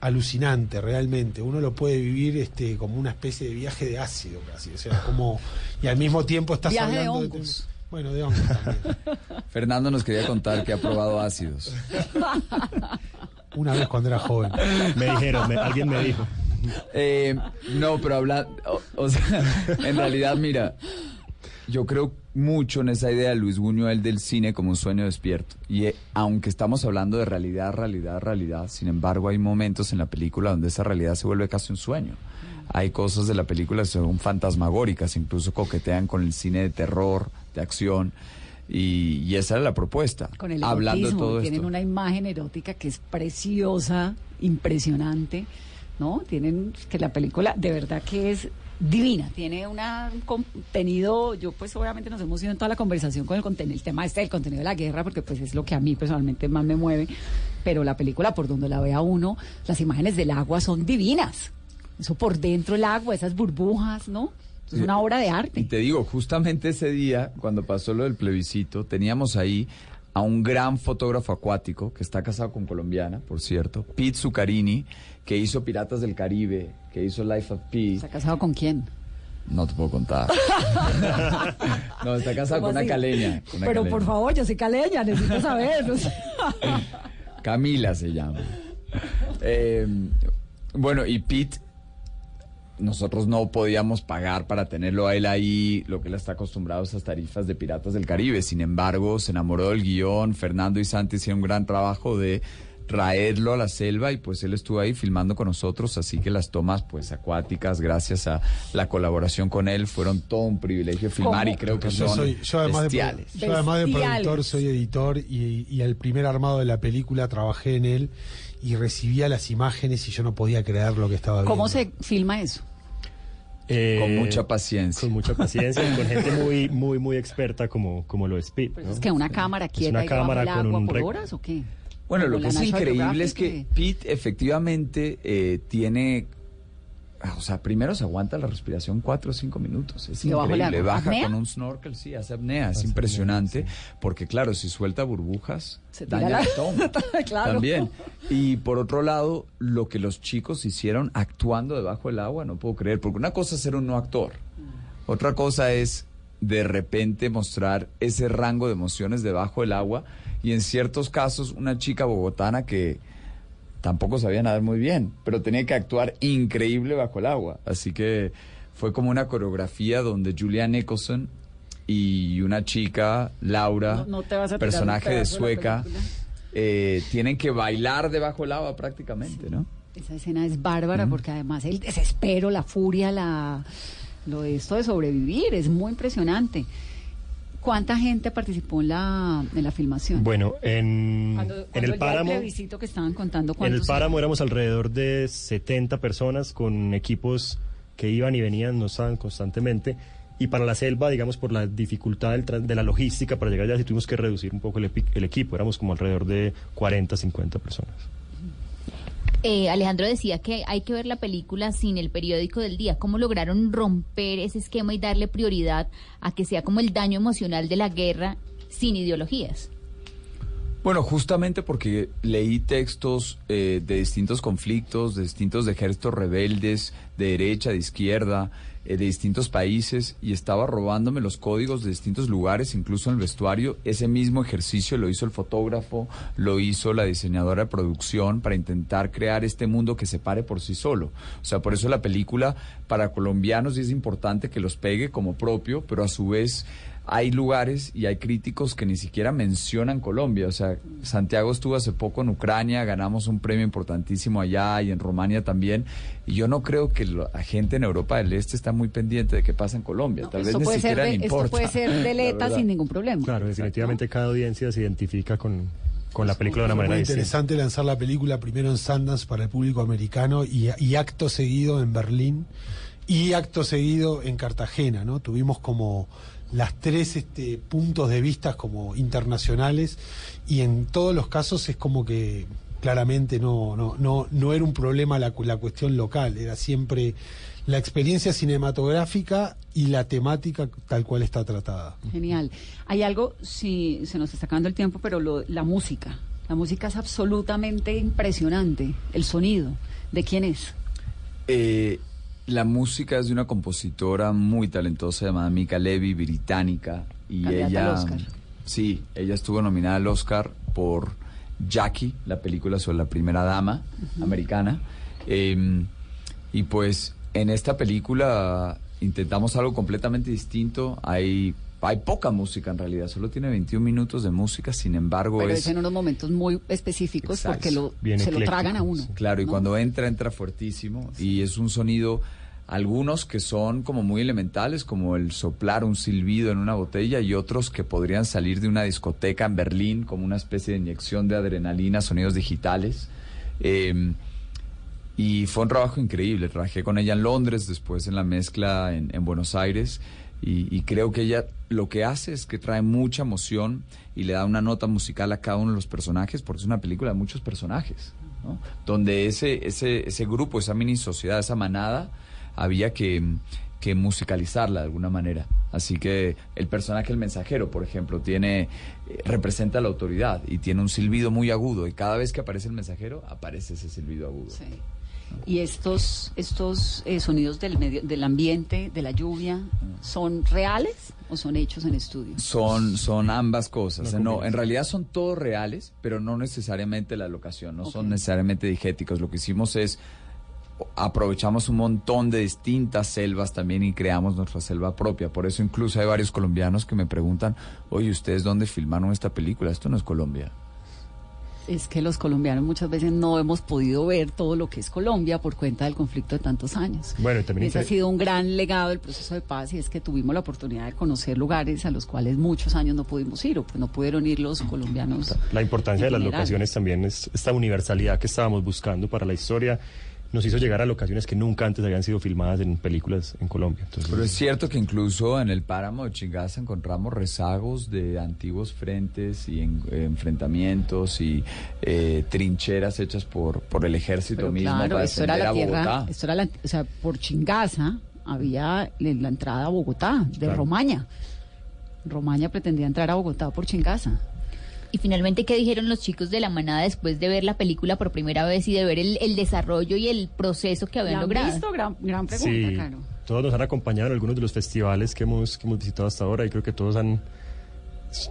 alucinante realmente. Uno lo puede vivir este como una especie de viaje de ácido casi, o sea, como y al mismo tiempo estás Viaje de hablando hongos. bueno, de hongos también. Fernando nos quería contar que ha probado ácidos. Una vez cuando era joven. Me dijeron, me- alguien me dijo. Eh, no, pero habla, o, o sea, en realidad, mira, yo creo mucho en esa idea de Luis Buñuel del cine como un sueño despierto. Y eh, aunque estamos hablando de realidad, realidad, realidad, sin embargo hay momentos en la película donde esa realidad se vuelve casi un sueño. Hay cosas de la película que son fantasmagóricas, incluso coquetean con el cine de terror, de acción. Y, y esa era la propuesta. Con el hablando de erotismo, todo tienen esto. una imagen erótica que es preciosa, impresionante, ¿no? Tienen que la película de verdad que es divina, tiene una- un contenido, yo pues obviamente nos hemos ido en toda la conversación con el contenido, el tema este del contenido de la guerra, porque pues es lo que a mí personalmente más me mueve, pero la película por donde la vea uno, las imágenes del agua son divinas. Eso por dentro el agua, esas burbujas, ¿no? Es una obra de arte. Y te digo, justamente ese día, cuando pasó lo del plebiscito, teníamos ahí a un gran fotógrafo acuático que está casado con colombiana, por cierto, Pete Zuccarini, que hizo Piratas del Caribe, que hizo Life of Pi. ¿Está casado con quién? No te puedo contar. no, está casado ¿Cómo con una caleña. con una Pero caleña. por favor, yo soy caleña, necesito saber. Camila se llama. Eh, bueno, y Pete, nosotros no podíamos pagar para tenerlo a él ahí, lo que él está acostumbrado a esas tarifas de Piratas del Caribe. Sin embargo, se enamoró del guion. Fernando y Santi hicieron un gran trabajo de traerlo a la selva y pues él estuvo ahí filmando con nosotros, así que las tomas pues acuáticas, gracias a la colaboración con él, fueron todo un privilegio filmar ¿Cómo? y creo que yo, son soy, yo además, de, bestiales. yo además de productor soy editor y, y el primer armado de la película trabajé en él y recibía las imágenes y yo no podía creer lo que estaba viendo. ¿Cómo se filma eso? Eh, Con mucha paciencia. Con mucha paciencia y con gente muy, muy, muy experta como, como lo es Pete. Pues ¿no? es que una cámara quieta una cámara del con agua un por horas o qué? Bueno, lo que es increíble es que Pete efectivamente eh, tiene, o sea, primero se aguanta la respiración cuatro o cinco minutos. Es increíble. Baja ¿Apnea? con un snorkel, sí, hace apnea, es impresionante, porque claro, si suelta burbujas, Se daña la- el estómago. Claro. También. Y por otro lado, lo que los chicos hicieron actuando debajo del agua, no puedo creer, porque una cosa es ser un no actor, otra cosa es de repente mostrar ese rango de emociones debajo del agua y en ciertos casos una chica bogotana que tampoco sabía nadar muy bien, pero tenía que actuar increíble bajo el agua. Así que fue como una coreografía donde Julia Nicholson y una chica, Laura, No- no personaje de sueca, eh, tienen que bailar debajo del agua prácticamente, ¿no? Esa escena es bárbara porque además el desespero, la furia, la lo de esto de sobrevivir es muy impresionante. ¿Cuánta gente participó en la, en la filmación? Bueno, en, Cuando- en cuando el páramo... plebiscito que estaban contando En el páramo éramos alrededor de 70 personas con equipos que iban y venían, no estaban constantemente. Y para la selva, digamos, por la dificultad del tran- de la logística para llegar allá, sí tuvimos que reducir un poco el, epi- el equipo. Éramos como alrededor de 40, 50 personas. Eh, Alejandro decía que hay que ver la película sin el periódico del día. ¿Cómo lograron romper ese esquema y darle prioridad a que sea como el daño emocional de la guerra sin ideologías? Bueno, justamente porque leí textos eh, de distintos conflictos, de distintos ejércitos rebeldes, de derecha, de izquierda, de distintos países, y estaba robándome los códigos de distintos lugares, incluso en el vestuario. Ese mismo ejercicio lo hizo el fotógrafo, lo hizo la diseñadora de producción para intentar crear este mundo que se pare por sí solo. O sea, por eso la película para colombianos es importante que los pegue como propio, pero a su vez hay lugares y hay críticos que ni siquiera mencionan Colombia. O sea, Santiago estuvo hace poco en Ucrania, ganamos un premio importantísimo allá y en Rumania también. Y yo no creo que la gente en Europa del Este está muy pendiente de qué pasa en Colombia. Tal vez esto ni puede, ser siquiera de, le esto importa. puede ser deleta sin ningún problema. Claro, definitivamente cada audiencia se identifica con, con la película de una manera muy distinta. interesante lanzar la película primero en Sundance para el público americano y, y acto seguido en Berlín y acto seguido en Cartagena, ¿no? Tuvimos como las tres este, puntos de vista como internacionales y en todos los casos es como que claramente no, no, no, no era un problema la, cu- la cuestión local, era siempre la experiencia cinematográfica y la temática tal cual está tratada. Genial. Hay algo, si se nos está acabando el tiempo, pero lo- la música. La música es absolutamente impresionante. El sonido. ¿De quién es? Eh, la música es de una compositora muy talentosa llamada Mika Levy, británica. Y Candidata ella. al Oscar. Sí, ella estuvo nominada al Oscar por Jackie, la película sobre la primera dama americana. Eh, y pues en esta película intentamos algo completamente distinto. Hay, hay poca música en realidad, solo tiene 21 minutos de música, sin embargo Pero es... es en unos momentos muy específicos Exacto. porque lo, Bien se lo tragan a uno. Claro, y ¿no? cuando entra, entra fuertísimo. Y es un sonido, algunos que son como muy elementales, como el soplar un silbido en una botella, y otros que podrían salir de una discoteca en Berlín, como una especie de inyección de adrenalina, sonidos digitales. Eh, y fue un trabajo increíble. Trabajé con ella en Londres, después en la mezcla en, en Buenos Aires. Y, y creo que ella lo que hace es que trae mucha emoción y le da una nota musical a cada uno de los personajes, porque es una película de muchos personajes, ¿no? Donde ese, ese, ese grupo, esa mini sociedad, esa manada, había que, que musicalizarla de alguna manera. Así que el personaje, el mensajero, por ejemplo, tiene eh, representa la autoridad y tiene un silbido muy agudo y cada vez que aparece el mensajero aparece ese silbido agudo. Y estos, estos eh, sonidos del, medio, del ambiente, de la lluvia, ¿son reales o son hechos en estudio? Son, son ambas cosas. No No, en realidad son todos reales, pero no necesariamente la locación, no son necesariamente digéticos. Lo que hicimos es aprovechamos un montón de distintas selvas también y creamos nuestra selva propia. Por eso incluso hay varios colombianos que me preguntan, oye, ¿ustedes dónde filmaron esta película? Esto no es Colombia. Es que los colombianos muchas veces no hemos podido ver todo lo que es Colombia por cuenta del conflicto de tantos años. Bueno, y también Ese ha sido un gran legado del proceso de paz y es que tuvimos la oportunidad de conocer lugares a los cuales muchos años no pudimos ir o pues no pudieron ir los colombianos. La importancia de las general. locaciones también es esta universalidad que estábamos buscando para la historia. Nos hizo llegar a locaciones que nunca antes habían sido filmadas en películas en Colombia. Entonces, Pero es cierto que incluso en el páramo de Chingaza encontramos rezagos de antiguos frentes y en- enfrentamientos y eh, trincheras hechas por, por el ejército Pero mismo claro, para esto era defender la tierra, Bogotá. esto era la, o sea, por Chingaza había la la entrada a Bogotá de Claro. Romaña. Romaña pretendía entrar a Bogotá por Chingaza. Y finalmente, ¿qué dijeron los chicos de la manada después de ver la película por primera vez y de ver el, el desarrollo y el proceso que habían ¿La han logrado? visto? Gran, gran pregunta, sí, claro. todos nos han acompañado en algunos de los festivales que hemos, que hemos visitado hasta ahora y creo que todos han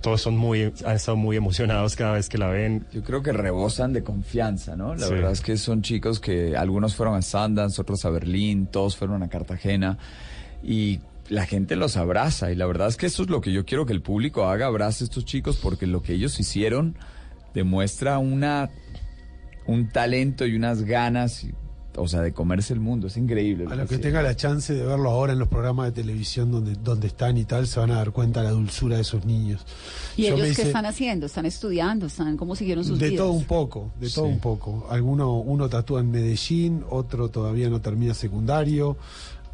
todos son muy han estado muy emocionados cada vez que la ven. Yo creo que rebosan de confianza, ¿no? La Sí. verdad es que son chicos que algunos fueron a Sundance, otros a Berlín, todos fueron a Cartagena y la gente los abraza y la verdad es que eso es lo que yo quiero que el público haga, abrace a estos chicos porque lo que ellos hicieron demuestra una un talento y unas ganas, y- o sea, de comerse el mundo, es increíble. lo A los que hicieron. tenga la chance de verlo ahora en los programas de televisión donde, donde están y tal, se van a dar cuenta de la dulzura de esos niños. ¿Y Yo ellos qué hice- están haciendo? ¿Están estudiando? ¿Están cómo siguieron sus De vidas? todo un poco, de todo Sí. un poco. Alguno, uno tatúa en Medellín, otro todavía no termina secundario,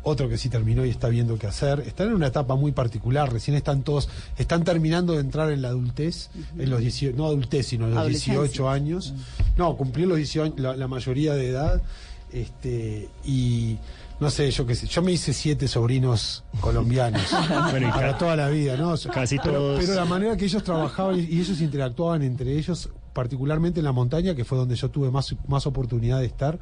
otro que sí terminó y está viendo qué hacer. Están en una etapa muy particular, recién están todos, están terminando de entrar en la adultez, en los 18, no adultez, sino en los Adolescencia. 18 años. No, cumplió los 18 años, la, la mayoría de edad, este, y no sé, yo qué sé, yo me hice siete sobrinos colombianos Bueno, y para toda la vida, ¿no? casi pero, todos- pero la manera que ellos trabajaban y, y ellos interactuaban entre ellos, particularmente en la montaña, que fue donde yo tuve más, más oportunidad de estar,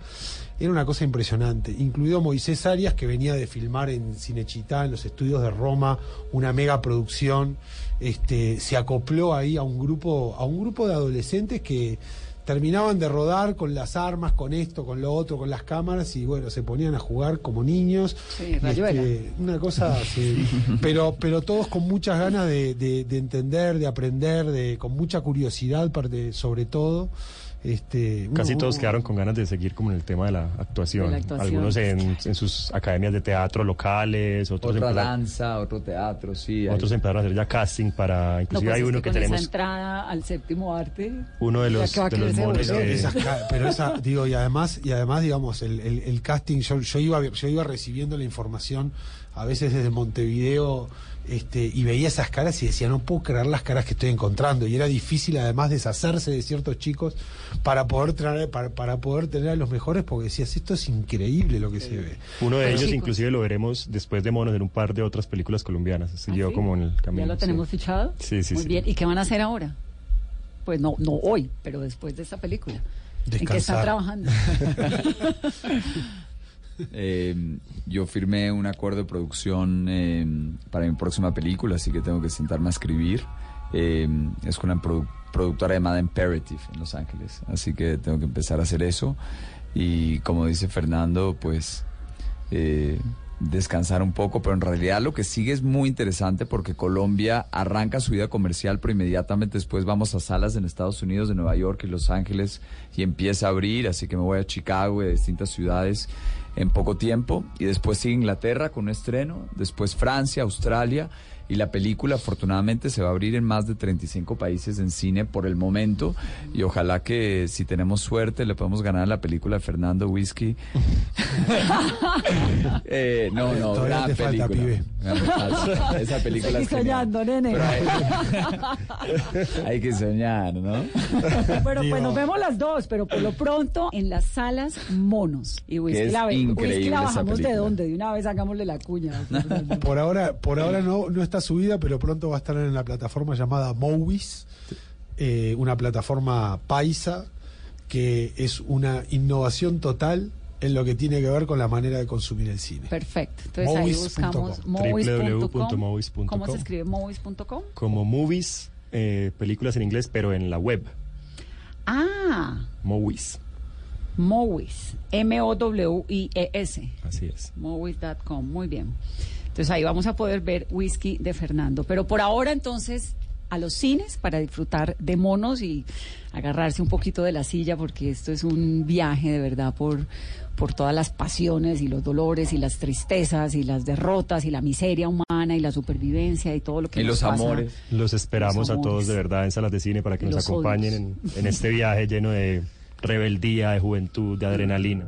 era una cosa impresionante. Incluido Moisés Arias, que venía de filmar en Cinechitá, en los estudios de Roma, una mega producción, este, se acopló ahí a un grupo, a un grupo de adolescentes que terminaban de rodar con las armas, con esto, con lo otro, con las cámaras y bueno, se ponían a jugar como niños. Sí, este, una cosa, sí, pero, pero todos con muchas ganas de, de- de entender, de aprender, de, con mucha curiosidad parte- sobre todo. Este, Casi uno- todos quedaron con ganas de seguir como en el tema de la actuación. De la actuación. Algunos en, en sus academias de teatro locales, otros Otra empezaron, danza, otro teatro, sí. hay- otros empezaron a hacer ya casting para, No, inclusive pues hay es uno que que con esa tenemos entrada al séptimo arte. uno de los, de monos volver. que- Esas ca- pero esa, digo, y además, y además digamos, el, el- el casting, yo, yo iba, yo iba recibiendo la información a veces desde Montevideo este, y veía esas caras y decía, no puedo creer las caras que estoy encontrando. Y era difícil además deshacerse de ciertos chicos para poder traer, para, para poder tener a los mejores, porque decías, esto es increíble lo que se ve. Uno de Pero ellos chicos, inclusive lo veremos después de Monos en un par de otras películas colombianas. Siguió ¿sí? como en el camino. ¿Ya lo sí. tenemos fichado? Sí, sí, Muy sí. bien. ¿Y qué van a hacer ahora? Pues no, no hoy, pero después de esta película. ¿En qué están Descansar. trabajando? Eh, yo firmé un acuerdo de producción eh, para mi próxima película, así que tengo que sentarme a escribir. Eh, es con una produ- productora llamada Imperative en Los Ángeles, así que tengo que empezar a hacer eso. Y como dice Fernando, pues eh, descansar un poco, pero en realidad lo que sigue es muy interesante porque Colombia arranca su vida comercial, pero inmediatamente después vamos a salas en Estados Unidos, de Nueva York y Los Ángeles y empieza a abrir, así que me voy a Chicago y a distintas ciudades en poco tiempo y después sigue Inglaterra con un estreno, después Francia, Australia y la película afortunadamente se va a abrir en más de 35 países en cine por el momento y ojalá que si tenemos suerte le podemos ganar a la película de Fernando Whisky. Eh, no, no, Todavía gran te falta, película. pibe. Esa película Seguí es soñando, nene. Hay, hay que soñar, ¿no? Digo- pues nos vemos las dos, pero por lo pronto en las salas monos. Y whisky, es la, ve- whisky increíble la esa bajamos de película. dónde, de una vez hagámosle la cuña. Por ahora, por ahora no, no está subida, pero pronto va a estar en la plataforma llamada Movies, eh, una plataforma paisa que es una innovación total en lo que tiene que ver con la manera de consumir el cine. Perfecto. Entonces ahí buscamos movies.com. www.movies.com. ¿Cómo se escribe movies.com? Como movies, eh, películas en inglés, pero en la web. Ah, Movies. Movies. M-O-W-I-E-S. Así es. Movies.com. Muy bien. Entonces ahí vamos a poder ver Whisky de Fernando. Pero por ahora entonces a los cines para disfrutar de monos y agarrarse un poquito de la silla porque esto es un viaje de verdad por, por todas las pasiones y los dolores y las tristezas y las derrotas y la miseria humana y la supervivencia y todo lo que Y nos los pasa. amores. Los esperamos Los a todos de verdad en salas de cine para que nos acompañen en, en este viaje lleno de rebeldía, de juventud, de adrenalina.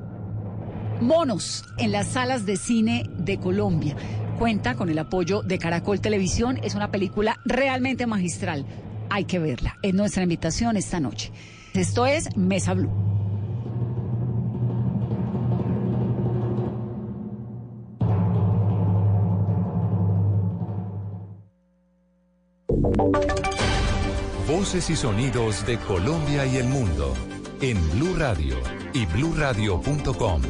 Monos en las salas de cine de Colombia. Cuenta con el apoyo de Caracol Televisión. Es una película realmente magistral. Hay que verla. Es nuestra invitación esta noche. Esto es Mesa Blue. Voces y sonidos de Colombia y el mundo en Blue Radio y bluradio.com.